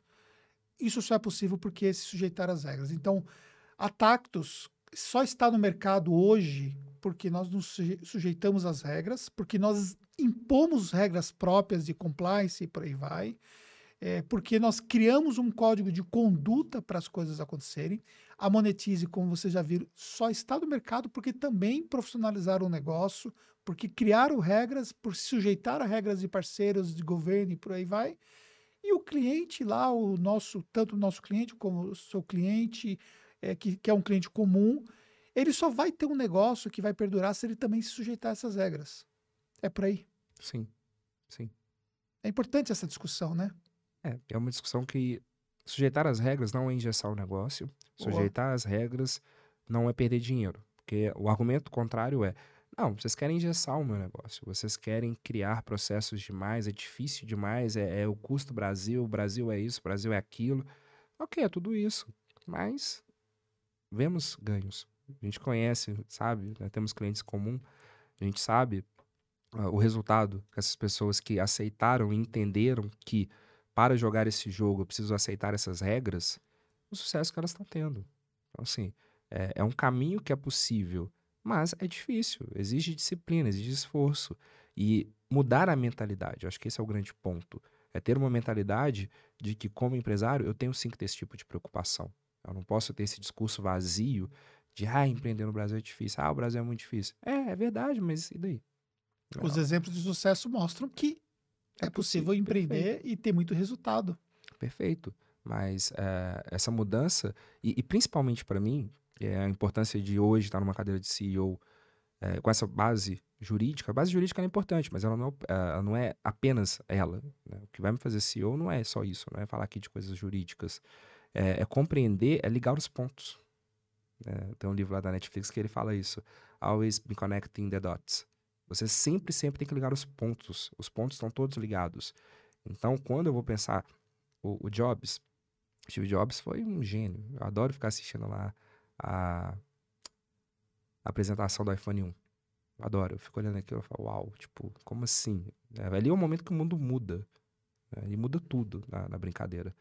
isso só é possível porque se sujeitar às regras. Então, a Tactus só está no mercado hoje porque nós nos sujeitamos às regras, porque nós impomos regras próprias de compliance e por aí vai, é, porque nós criamos um código de conduta para as coisas acontecerem. A Monetize, como vocês já viram, só está no mercado porque também profissionalizaram o negócio, porque criaram regras, por se sujeitar a regras de parceiros de governo e por aí vai. E o cliente lá, o nosso, tanto o nosso cliente como o seu cliente, é, que, que é um cliente comum, ele só vai ter um negócio que vai perdurar se ele também se sujeitar a essas regras. É por aí. Sim, sim. É importante essa discussão, né? É, é uma discussão que sujeitar as regras não é engessar o negócio, sujeitar as regras não é perder dinheiro. Porque o argumento contrário é, não, vocês querem engessar o meu negócio, vocês querem criar processos demais, é difícil demais, é, é o custo Brasil, o Brasil é isso, o Brasil é aquilo. Ok, é tudo isso, mas vemos ganhos. A gente conhece, sabe, né? temos clientes comuns, a gente sabe uh, o resultado que essas pessoas que aceitaram e entenderam que para jogar esse jogo eu preciso aceitar essas regras, o sucesso que elas estão tendo. Então, assim, é, é um caminho que é possível mas é difícil, exige disciplina, exige esforço. E mudar a mentalidade, eu acho que esse é o grande ponto. É ter uma mentalidade de que, como empresário, eu tenho sim que ter esse tipo de preocupação. Eu não posso ter esse discurso vazio de, ah, empreender no Brasil é difícil. Ah, o Brasil é muito difícil. É, é verdade, mas e daí? Os exemplos de sucesso mostram que é, é possível, possível empreender perfeito. e ter muito resultado. Perfeito. Mas é, essa mudança, e, e principalmente para mim, é, a importância de hoje estar numa cadeira de CEO é, com essa base jurídica. A base jurídica é importante, mas ela não, é, ela não é apenas ela. Né? O que vai me fazer CEO não é só isso, não é falar aqui de coisas jurídicas. É, é compreender, é ligar os pontos. É, tem um livro lá da Netflix que ele fala isso. Always be connecting the dots. Você sempre, sempre tem que ligar os pontos. Os pontos estão todos ligados. Então, quando eu vou pensar o, o Jobs, Steve Jobs foi um gênio. Eu adoro ficar assistindo lá a apresentação do iPhone 1. Eu adoro, eu fico olhando aquilo e falo, uau, tipo, como assim? É, ali é o momento que o mundo muda. Né? E muda tudo na, na brincadeira.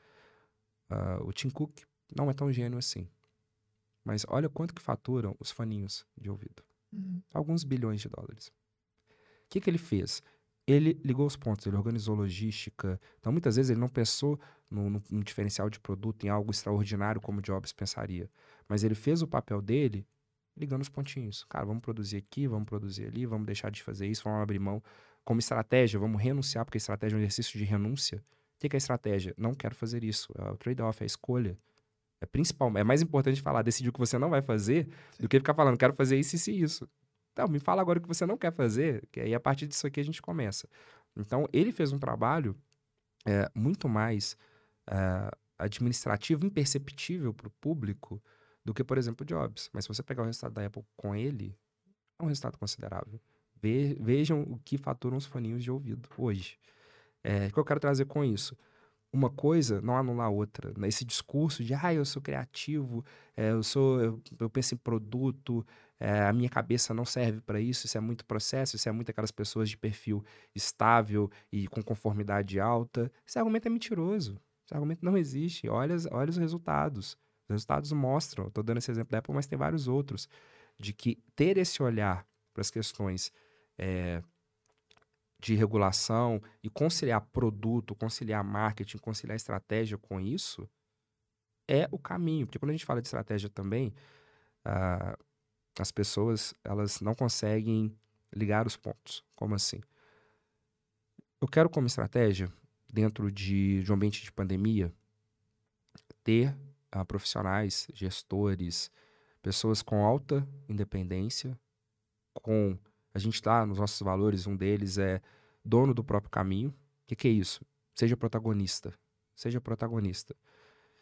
Uh, o Tim Cook não é tão gênio assim. Mas olha quanto que faturam os faninhos de ouvido. Uhum. Alguns bilhões de dólares. O que, que ele fez? Ele ligou os pontos, ele organizou logística. Então, muitas vezes, ele não pensou num, num diferencial de produto, em algo extraordinário como Jobs pensaria. Mas ele fez o papel dele ligando os pontinhos. Cara, vamos produzir aqui, vamos produzir ali, vamos deixar de fazer isso, vamos abrir mão. Como estratégia, vamos renunciar, porque a estratégia é um exercício de renúncia. O que é a estratégia? Não quero fazer isso. É o trade-off, é a escolha. É principal, é mais importante falar, decidir o que você não vai fazer, do que ficar falando, quero fazer isso, isso e isso. Então, me fala agora o que você não quer fazer, que aí a partir disso aqui a gente começa. Então, ele fez um trabalho é, muito mais é, administrativo, imperceptível para o público, do que, por exemplo, Jobs. Mas se você pegar o resultado da Apple com ele, é um resultado considerável. Ve vejam o que faturam os foninhos de ouvido hoje. É, o que eu quero trazer com isso? Uma coisa não anular a outra. Né? Esse discurso de, ah, eu sou criativo, é, eu sou, eu, eu, penso em produto, é, a minha cabeça não serve para isso, isso é muito processo, isso é muito aquelas pessoas de perfil estável e com conformidade alta. Esse argumento é mentiroso. Esse argumento não existe. Olha, olha os resultados. Os resultados mostram, estou dando esse exemplo da Apple, mas tem vários outros, de que ter esse olhar para as questões é, de regulação e conciliar produto, conciliar marketing, conciliar estratégia com isso é o caminho. Porque quando a gente fala de estratégia também, uh, as pessoas elas não conseguem ligar os pontos. Como assim? Eu quero como estratégia, dentro de, de um ambiente de pandemia, ter uh, profissionais, gestores, pessoas com alta independência, com a gente está nos nossos valores, um deles é dono do próprio caminho. O que, que é isso? Seja protagonista. Seja protagonista.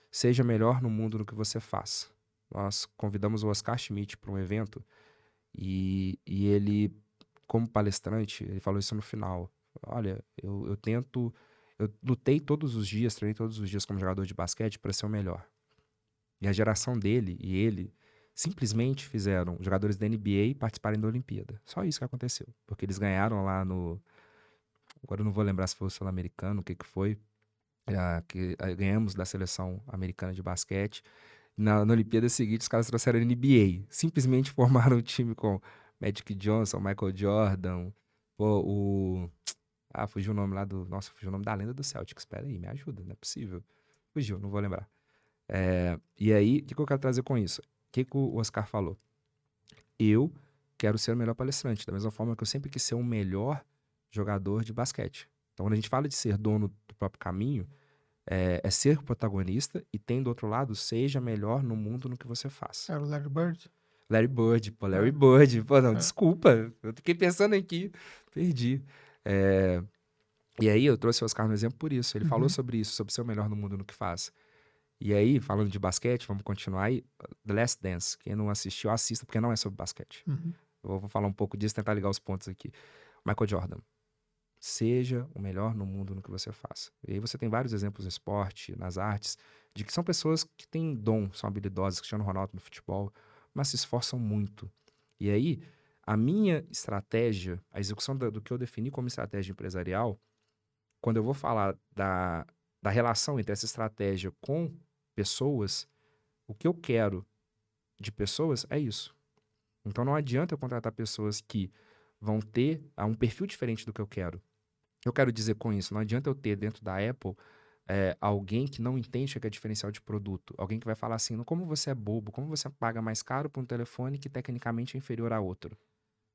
Seja melhor no mundo no que você faz. Nós convidamos o Oscar Schmidt para um evento e, e ele, como palestrante, ele falou isso no final. Olha, eu, eu tento, eu lutei todos os dias, treinei todos os dias como jogador de basquete para ser o melhor. E a geração dele e ele simplesmente fizeram jogadores da NBA participarem da Olimpíada. Só isso que aconteceu. Porque eles ganharam lá no. Agora eu não vou lembrar se foi o Sul-Americano, o que, que foi. Uh, que uh, ganhamos da seleção americana de basquete. Na, na Olimpíada seguinte, os caras trouxeram NBA. Simplesmente formaram um time com Magic Johnson, Michael Jordan, pô, o. Ah, fugiu o nome lá do. Nossa, fugiu o nome da lenda do Celtics. Espera aí, me ajuda, não é possível. Fugiu, não vou lembrar. É, e aí, o que, que eu quero trazer com isso? que, que o Oscar falou? Eu quero ser o melhor palestrante, da mesma forma que eu sempre quis ser o melhor jogador de basquete. Então, quando a gente fala de ser dono do próprio caminho, é, é ser protagonista e tem do outro lado, seja melhor no mundo no que você faz. Era o Larry Bird? Larry Bird, pô, Larry é. Bird. Pô, não, é. desculpa, eu fiquei pensando aqui, perdi. É, e aí eu trouxe o Oscar no exemplo por isso. Ele uhum. falou sobre isso, sobre ser o melhor no mundo no que faz. E aí, falando de basquete, vamos continuar aí. The Last Dance. Quem não assistiu, assista, porque não é sobre basquete. Uhum. Eu vou falar um pouco disso, tentar ligar os pontos aqui. Michael Jordan. Seja o melhor no mundo no que você faz. E aí você tem vários exemplos no esporte, nas artes, de que são pessoas que têm dom, são habilidosas, Cristiano Ronaldo no futebol, mas se esforçam muito. E aí, a minha estratégia, a execução do, que eu defini como estratégia empresarial, quando eu vou falar da, da relação entre essa estratégia com pessoas, o que eu quero de pessoas é isso. Então não adianta eu contratar pessoas que vão ter um perfil diferente do que eu quero. Eu quero dizer com isso, não adianta eu ter dentro da Apple é, alguém que não entende o que é diferencial de produto. Alguém que vai falar assim, como você é bobo, como você paga mais caro por um telefone que tecnicamente é inferior a outro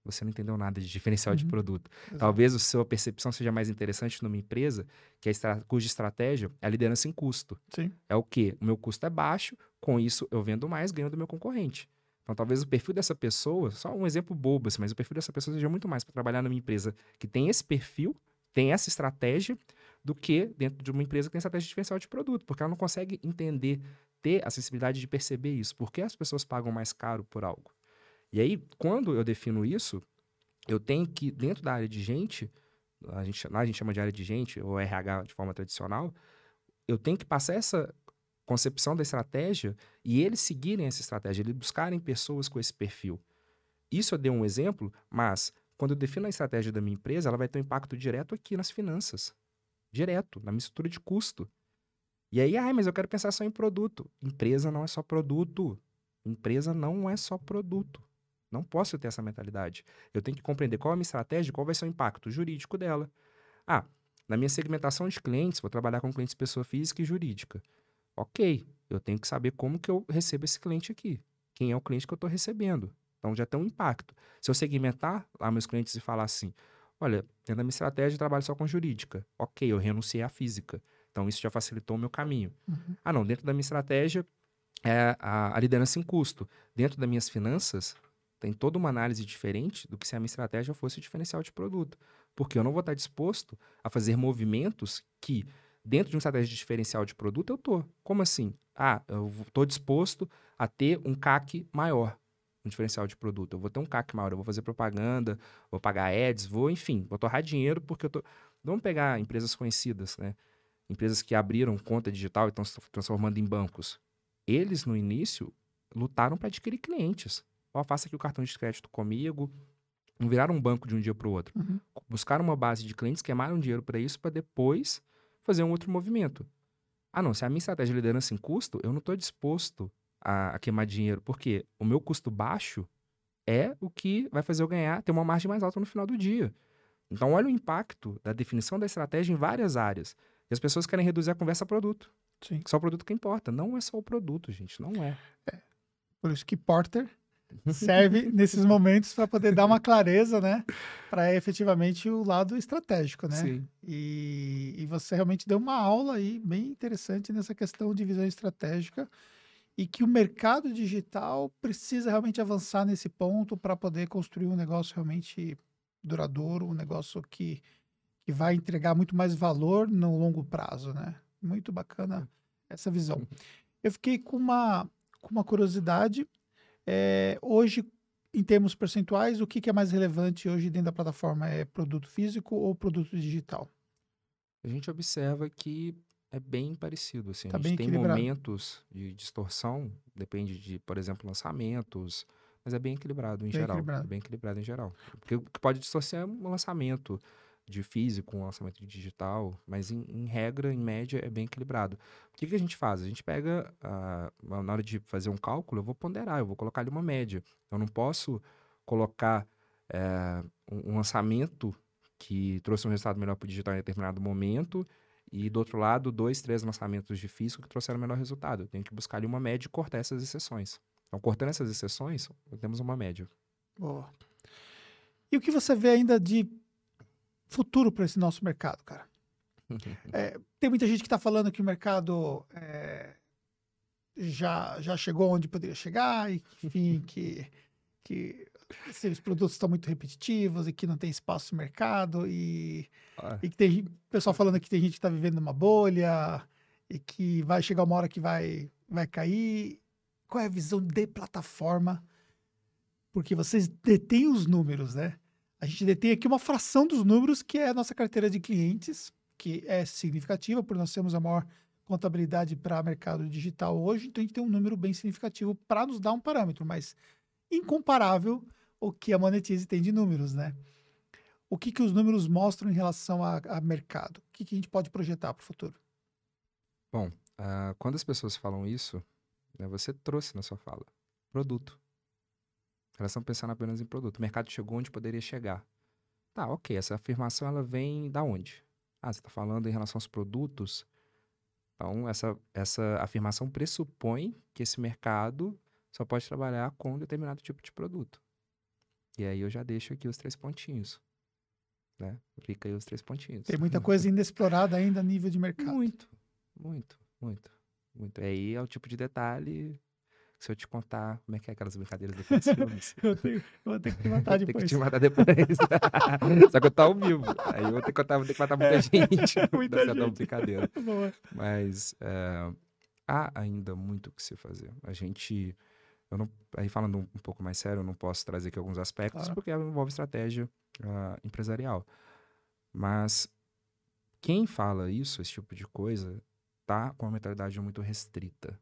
você não entendeu nada de diferencial uhum. de produto. Exato. Talvez a sua percepção seja mais interessante numa empresa que a estra cuja estratégia é a liderança em custo. Sim. É o quê? O meu custo é baixo, com isso eu vendo mais, ganho do meu concorrente. Então, talvez o perfil dessa pessoa, só um exemplo bobo, assim, mas o perfil dessa pessoa seja muito mais para trabalhar numa empresa que tem esse perfil, tem essa estratégia, do que dentro de uma empresa que tem estratégia diferencial de produto, porque ela não consegue entender, ter a sensibilidade de perceber isso. Por que as pessoas pagam mais caro por algo? E aí, quando eu defino isso, eu tenho que, dentro da área de gente, a gente, lá a gente chama de área de gente, ou RH de forma tradicional, eu tenho que passar essa concepção da estratégia e eles seguirem essa estratégia, eles buscarem pessoas com esse perfil. Isso eu dei um exemplo, mas quando eu defino a estratégia da minha empresa, ela vai ter um impacto direto aqui nas finanças. Direto, na minha estrutura de custo. E aí, ai, mas eu quero pensar só em produto. Empresa não é só produto. Empresa não é só produto. Não posso ter essa mentalidade. Eu tenho que compreender qual é a minha estratégia, qual vai ser o impacto jurídico dela. Ah, na minha segmentação de clientes, vou trabalhar com clientes pessoa física e jurídica. Ok, eu tenho que saber como que eu recebo esse cliente aqui. Quem é o cliente que eu estou recebendo. Então já tem um impacto. Se eu segmentar lá meus clientes e falar assim, olha, dentro da minha estratégia eu trabalho só com jurídica. Ok, eu renunciei à física. Então isso já facilitou o meu caminho. Uhum. Ah não, dentro da minha estratégia é a, a liderança em custo. Dentro das minhas finanças, tem toda uma análise diferente do que se a minha estratégia fosse o diferencial de produto. Porque eu não vou estar disposto a fazer movimentos que, dentro de uma estratégia de diferencial de produto, eu estou. Como assim? Ah, eu estou disposto a ter um CAC maior. Um diferencial de produto. Eu vou ter um CAC maior, eu vou fazer propaganda, vou pagar ads, vou, enfim, vou torrar dinheiro porque eu tô. Vamos pegar empresas conhecidas, né? Empresas que abriram conta digital e estão se transformando em bancos. Eles, no início, lutaram para adquirir clientes. Ó, faça aqui o cartão de crédito comigo. Não viraram um banco de um dia para o outro. Uhum. Buscaram uma base de clientes, queimaram dinheiro para isso, para depois fazer um outro movimento. Ah, não, se a minha estratégia de liderança em custo, eu não estou disposto a, a, queimar dinheiro, porque o meu custo baixo é o que vai fazer eu ganhar, ter uma margem mais alta no final do dia. Então, olha o impacto da definição da estratégia em várias áreas. E as pessoas querem reduzir a conversa a produto. Sim. Só o produto que importa. Não é só o produto, gente. Não é. é. Por isso que Porter serve nesses momentos para poder dar uma clareza, né? Para efetivamente o lado estratégico, né? Sim. E, e você realmente deu uma aula aí bem interessante nessa questão de visão estratégica e que o mercado digital precisa realmente avançar nesse ponto para poder construir um negócio realmente duradouro, um negócio que, que vai entregar muito mais valor no longo prazo, né? Muito bacana essa visão. Eu fiquei com uma, com uma curiosidade. É, hoje, em termos percentuais, o que, que é mais relevante hoje dentro da plataforma? É produto físico ou produto digital? A gente observa que é bem parecido. Assim. Tá a gente tem momentos de distorção, depende de, por exemplo, lançamentos, mas é bem equilibrado em bem geral. Equilibrado. É bem equilibrado em geral. Porque o que pode distorcer é um lançamento de físico, um lançamento de digital, mas em, em regra, em média, é bem equilibrado. O que, que a gente faz? A gente pega, uh, na hora de fazer um cálculo, eu vou ponderar, eu vou colocar ali uma média. Eu não posso colocar uh, um lançamento que trouxe um resultado melhor para o digital em determinado momento e do outro lado, dois, três lançamentos de físico que trouxeram o menor resultado. Eu tenho que buscar ali uma média e cortar essas exceções. Então, cortando essas exceções, temos uma média. Boa. E o que você vê ainda de futuro para esse nosso mercado, cara? é, tem muita gente que está falando que o mercado é, já, já chegou onde poderia chegar, e, enfim, que, que se os produtos estão muito repetitivos e que não tem espaço no mercado e, ah. e que tem pessoal falando que tem gente que está vivendo numa bolha e que vai chegar uma hora que vai, vai cair. Qual é a visão de plataforma? Porque vocês detêm os números, né? A gente detém aqui uma fração dos números que é a nossa carteira de clientes, que é significativa, porque nós temos a maior contabilidade para mercado digital hoje, então a gente tem um número bem significativo para nos dar um parâmetro, mas incomparável o que a Monetize tem de números, né? O que, que os números mostram em relação a, a mercado? O que, que a gente pode projetar para o futuro? Bom, uh, quando as pessoas falam isso, né, você trouxe na sua fala produto. Elas estão pensando apenas em produto. O mercado chegou onde poderia chegar. Tá, ok. Essa afirmação ela vem da onde? Ah, você está falando em relação aos produtos. Então, essa, essa afirmação pressupõe que esse mercado só pode trabalhar com um determinado tipo de produto. E aí eu já deixo aqui os três pontinhos. Né? Fica aí os três pontinhos. Tem muita coisa ainda explorada ainda a nível de mercado. Muito, muito, muito, muito. Aí é o tipo de detalhe se eu te contar como é que é aquelas brincadeiras depois dos filmes. eu, tenho, eu vou ter que te matar depois. Tem que te matar depois. Só que eu tô ao vivo. Aí eu vou ter que, contar, vou ter que matar muita é, gente. muita gente. brincadeira. Mas é, há ainda muito o que se fazer. A gente não, aí falando um, pouco mais sério, eu não posso trazer aqui alguns aspectos, claro. porque envolve estratégia uh, empresarial. Mas quem fala isso, esse tipo de coisa, tá com uma mentalidade muito restrita.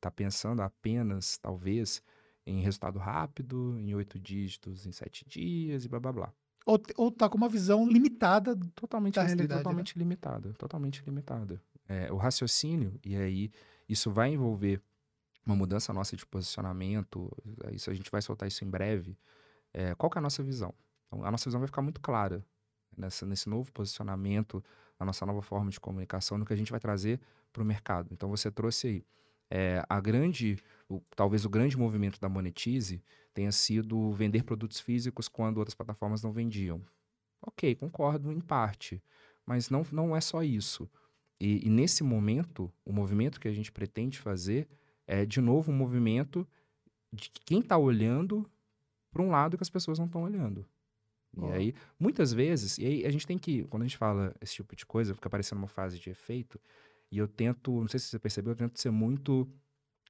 Tá pensando apenas, talvez, em resultado rápido, em oito dígitos, em sete dias e blá blá blá. Ou, ou tá com uma visão limitada totalmente da realidade. Né? Totalmente né? limitada, totalmente limitada. É, o raciocínio, e aí isso vai envolver uma mudança nossa de posicionamento, isso a gente vai soltar isso em breve. É, qual que é a nossa visão? Então, a nossa visão vai ficar muito clara nessa, nesse novo posicionamento, na nossa nova forma de comunicação, no que a gente vai trazer para o mercado. Então você trouxe aí é, a grande, o, talvez o grande movimento da Monetize tenha sido vender produtos físicos quando outras plataformas não vendiam. Ok, concordo em parte, mas não, não é só isso. E, e nesse momento, o movimento que a gente pretende fazer é, de novo, um movimento de quem está olhando para um lado que as pessoas não estão olhando. E aí, muitas vezes, e aí a gente tem que, quando a gente fala esse tipo de coisa, fica parecendo uma fase de efeito, e eu tento, não sei se você percebeu, eu tento ser muito,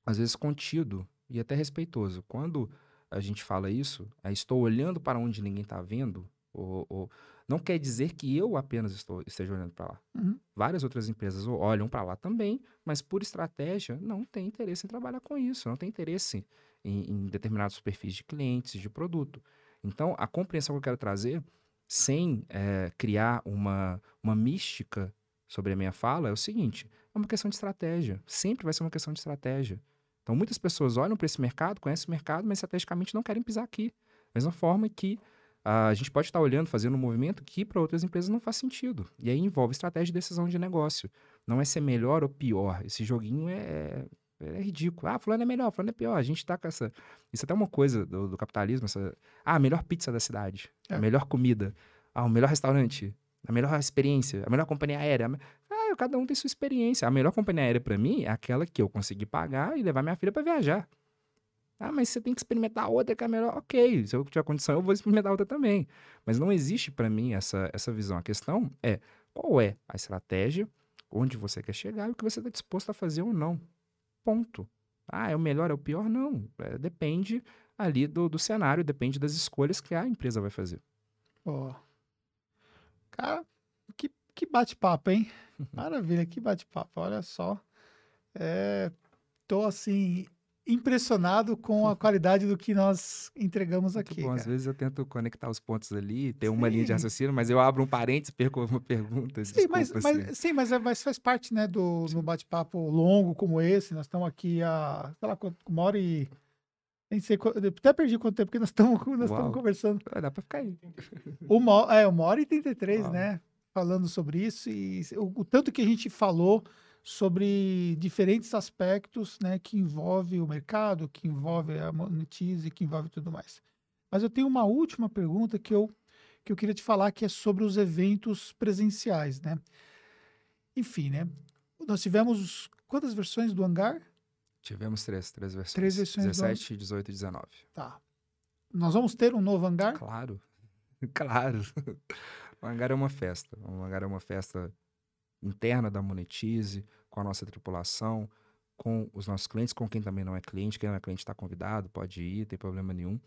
às vezes, contido e até respeitoso. Quando a gente fala isso, é, estou olhando para onde ninguém está vendo, ou, ou, não quer dizer que eu apenas estou, esteja olhando para lá. Uhum. Várias outras empresas olham para lá também, mas por estratégia não tem interesse em trabalhar com isso, não tem interesse em, em determinados perfis de clientes, de produto. Então, a compreensão que eu quero trazer, sem é, criar uma, uma mística sobre a minha fala, é o seguinte: é uma questão de estratégia. Sempre vai ser uma questão de estratégia. Então, muitas pessoas olham para esse mercado, conhecem o mercado, mas estrategicamente não querem pisar aqui. Da mesma forma que a gente pode estar olhando, fazendo um movimento que para outras empresas não faz sentido. E aí envolve estratégia de decisão de negócio. Não é ser melhor ou pior. Esse joguinho é, é ridículo. Ah, fulano é melhor, fulano é pior. A gente está com essa. Isso é até uma coisa do, do capitalismo. Essa... Ah, a melhor pizza da cidade. É. A melhor comida. Ah, o melhor restaurante. A melhor experiência. A melhor companhia aérea cada um tem sua experiência. A melhor companhia aérea para mim é aquela que eu consegui pagar e levar minha filha para viajar. Ah, mas você tem que experimentar outra que é melhor. Ok, se eu tiver condição, eu vou experimentar outra também. Mas não existe para mim essa, essa visão. A questão é qual é a estratégia, onde você quer chegar e o que você está disposto a fazer ou não. Ponto. Ah, é o melhor, é o pior? Não. É, depende ali do, do cenário, depende das escolhas que a empresa vai fazer. Oh. Cara, que que bate-papo, hein? Maravilha, que bate-papo. Olha só. É, tô assim impressionado com a qualidade do que nós entregamos Muito aqui. Bom, às vezes eu tento conectar os pontos ali, ter uma linha de raciocínio, mas eu abro um parênteses, perco uma pergunta. Sim, mas, assim. mas, sim mas, é, mas, faz parte né, do no bate-papo longo como esse. Nós estamos aqui há, sei lá, uma hora e. Nem sei, até perdi quanto tempo que nós estamos nós conversando. Dá para ficar aí. Uma, é, uma hora e trinta e três, né? falando sobre isso e o, o, tanto que a gente falou sobre diferentes aspectos né, que envolve o mercado, que envolve a monetize, que envolve tudo mais. Mas eu tenho uma última pergunta que eu, que eu queria te falar, que é sobre os eventos presenciais, né? Enfim, né? Nós tivemos quantas versões do Hangar? Tivemos três, três versões. Três versões 17, do... 18 e 19. Tá. Nós vamos ter um novo Hangar? Claro. Claro. O hangar é uma festa. O hangar é uma festa interna da Monetize, com a nossa tripulação, com os nossos clientes, com quem também não é cliente. Quem não é cliente está convidado, pode ir, tem problema nenhum.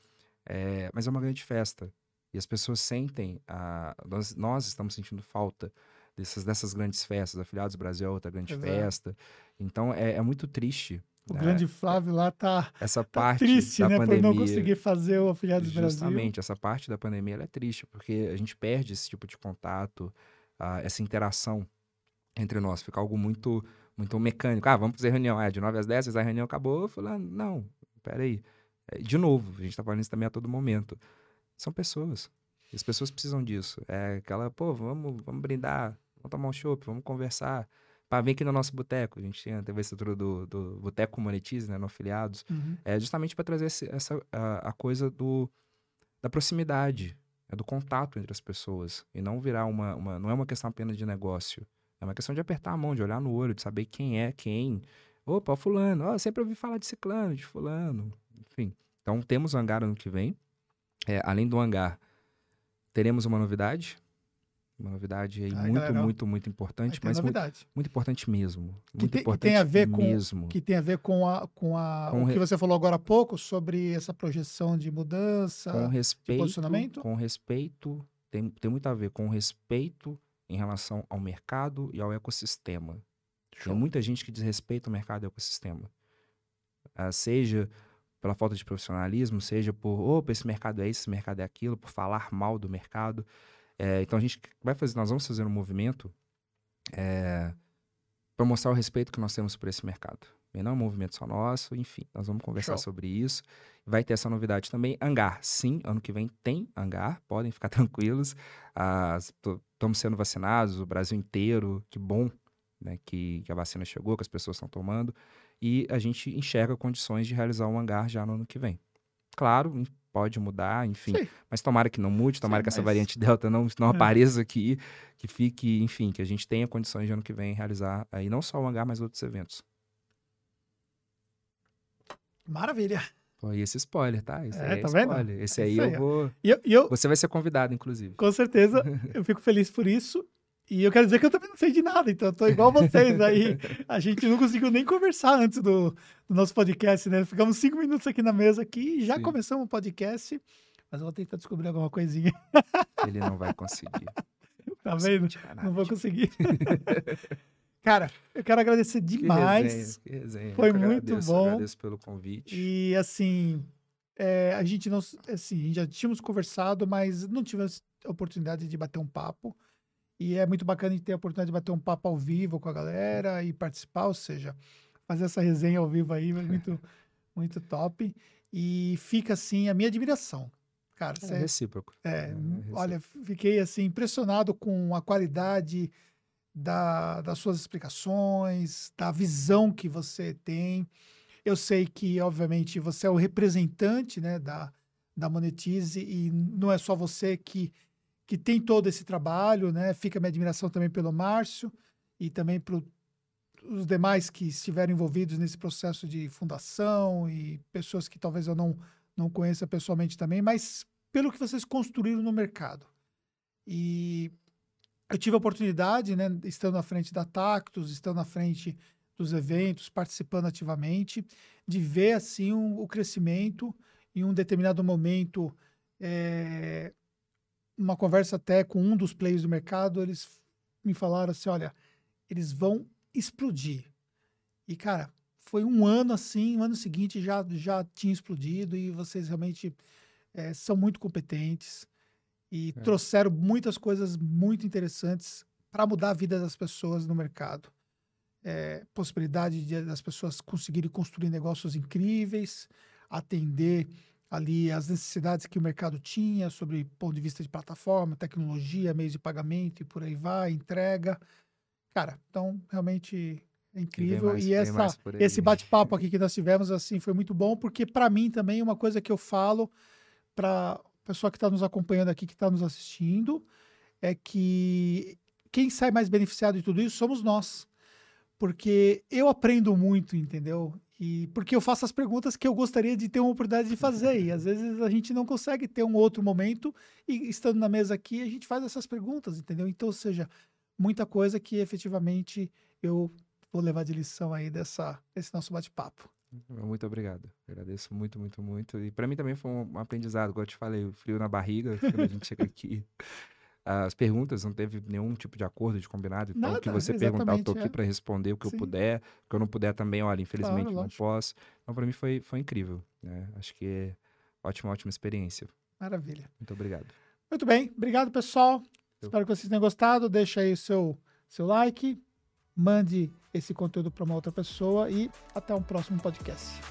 É, mas é uma grande festa. E as pessoas sentem, a, nós, nós estamos sentindo falta dessas, dessas grandes festas. Afiliados Brasil é outra grande Exato. festa. Então é, é muito triste o né? grande Flávio lá tá, essa tá parte triste, da né, pandemia, por não conseguir fazer o Afiliados Brasil. Justamente, essa parte da pandemia é triste, porque a gente perde esse tipo de contato, uh, essa interação entre nós. Fica algo muito muito mecânico. Ah, vamos fazer reunião. É, de 9 às 10, a reunião acabou. Falando, não, peraí. É, de novo, a gente tá falando isso também a todo momento. São pessoas. As pessoas precisam disso. É aquela, pô, vamos, vamos brindar, vamos tomar um chopp, vamos conversar para vir aqui no nosso boteco. A gente teve a estrutura do, do Boteco Monetize, né, no Afiliados, uhum. é justamente para trazer esse, essa, a, a, coisa do, da proximidade, é do contato entre as pessoas. E não virar uma, uma. Não é uma questão apenas de negócio. É uma questão de apertar a mão, de olhar no olho, de saber quem é quem. Opa, o fulano. Oh, sempre ouvi falar de ciclano, de fulano. Enfim. Então temos o hangar ano que vem. É, além do hangar, teremos uma novidade uma novidade aí muito, galera, muito, muito importante, mas muito, muito, importante mesmo. Muito que, importante tem a ver mesmo. Com, que tem a ver com, a, com, a, com o que você falou agora há pouco sobre essa projeção de mudança, com respeito, de posicionamento? Com respeito, tem, tem muito a ver com respeito em relação ao mercado e ao ecossistema. Show. Tem muita gente que desrespeita o mercado e o ecossistema. Uh, seja pela falta de profissionalismo, seja por, opa, esse mercado é isso, esse mercado é aquilo, por falar mal do mercado. É, então a gente vai fazer, nós vamos fazer um movimento é, para mostrar o respeito que nós temos por esse mercado. Não um movimento só nosso, enfim, nós vamos conversar Show. sobre isso. Vai ter essa novidade também. Hangar, sim, ano que vem tem hangar, podem ficar tranquilos. Estamos sendo vacinados, o Brasil inteiro, que bom né, que, que, a vacina chegou, que as pessoas estão tomando. E a gente enxerga condições de realizar um hangar já no ano que vem. Claro, pode mudar, enfim. Sim. Mas tomara que não mude, tomara Sim, que essa mas... variante Delta não, não é. apareça aqui, que fique, enfim, que a gente tenha condições de ano que vem realizar aí não só o hangar, mas outros eventos. Maravilha. Foi esse spoiler, tá? Esse é, é tá spoiler. Vendo? Esse aí, aí eu vou. E eu, e eu... Você vai ser convidado, inclusive. Com certeza. eu fico feliz por isso. E eu quero dizer que eu também não sei de nada, então eu tô igual vocês aí. A gente não conseguiu nem conversar antes do, do nosso podcast, né? Ficamos cinco minutos aqui na mesa aqui e já Sim. começamos o podcast. Mas eu vou tentar descobrir alguma coisinha. Ele não vai conseguir. tá vendo? Não vou conseguir. Cara, eu quero agradecer demais. Que resenha, que resenha. Foi muito agradeço, bom. Agradeço pelo convite. E assim, é, a gente não. Assim, já tínhamos conversado, mas não tivemos oportunidade de bater um papo. E é muito bacana ter a oportunidade de bater um papo ao vivo com a galera e participar, ou seja, fazer essa resenha ao vivo aí, é muito, muito top. E fica assim a minha admiração. Cara, é, recíproco. É, é recíproco. olha, fiquei assim impressionado com a qualidade da, das suas explicações, da visão que você tem. Eu sei que, obviamente, você é o representante né, da, da Monetize e não é só você que, que tem todo esse trabalho, né? Fica minha admiração também pelo Márcio e também para os demais que estiveram envolvidos nesse processo de fundação e pessoas que talvez eu não, não conheça pessoalmente também, mas pelo que vocês construíram no mercado. E eu tive a oportunidade, né, estando à frente da Tactus, estando à frente dos eventos, participando ativamente, de ver assim um, o crescimento em um determinado momento, é, uma conversa até com um dos players do mercado, eles me falaram assim, olha, eles vão explodir. E cara, foi um ano assim, o ano seguinte já já tinha explodido e vocês realmente é, são muito competentes e é. trouxeram muitas coisas muito interessantes para mudar a vida das pessoas no mercado. É, possibilidade de, das pessoas conseguirem construir negócios incríveis, atender ali as necessidades que o mercado tinha sobre ponto de vista de plataforma, tecnologia, meios de pagamento e por aí vai, entrega. Cara, então realmente é incrível. Mais, e essa, esse bate-papo aqui que nós tivemos assim foi muito bom, porque para mim também é uma coisa que eu falo para pessoa que está nos acompanhando aqui, que está nos assistindo, é que quem sai mais beneficiado de tudo isso somos nós. Porque eu aprendo muito, entendeu? E porque eu faço as perguntas que eu gostaria de ter uma oportunidade de fazer. E às vezes a gente não consegue ter um outro momento e estando na mesa aqui, a gente faz essas perguntas, entendeu? Então, ou seja, muita coisa que efetivamente eu vou levar de lição aí dessa, desse nosso bate-papo. Muito obrigado. Agradeço muito, muito, muito. E para mim também foi um aprendizado, como eu te falei, o frio na barriga, quando a gente chega aqui. As perguntas não teve nenhum tipo de acordo, de combinado. Então, Nada, o que você perguntar, eu tô aqui é. para responder o que Sim. eu puder. O que eu não puder também, olha, infelizmente claro, não posso. Então, para mim foi, foi incrível. Né? Acho que é ótima, ótima experiência. Maravilha. Muito obrigado. Muito bem. Obrigado, pessoal. Eu... Espero que vocês tenham gostado. Deixa aí o seu, seu like mande esse conteúdo para uma outra pessoa e até um próximo podcast.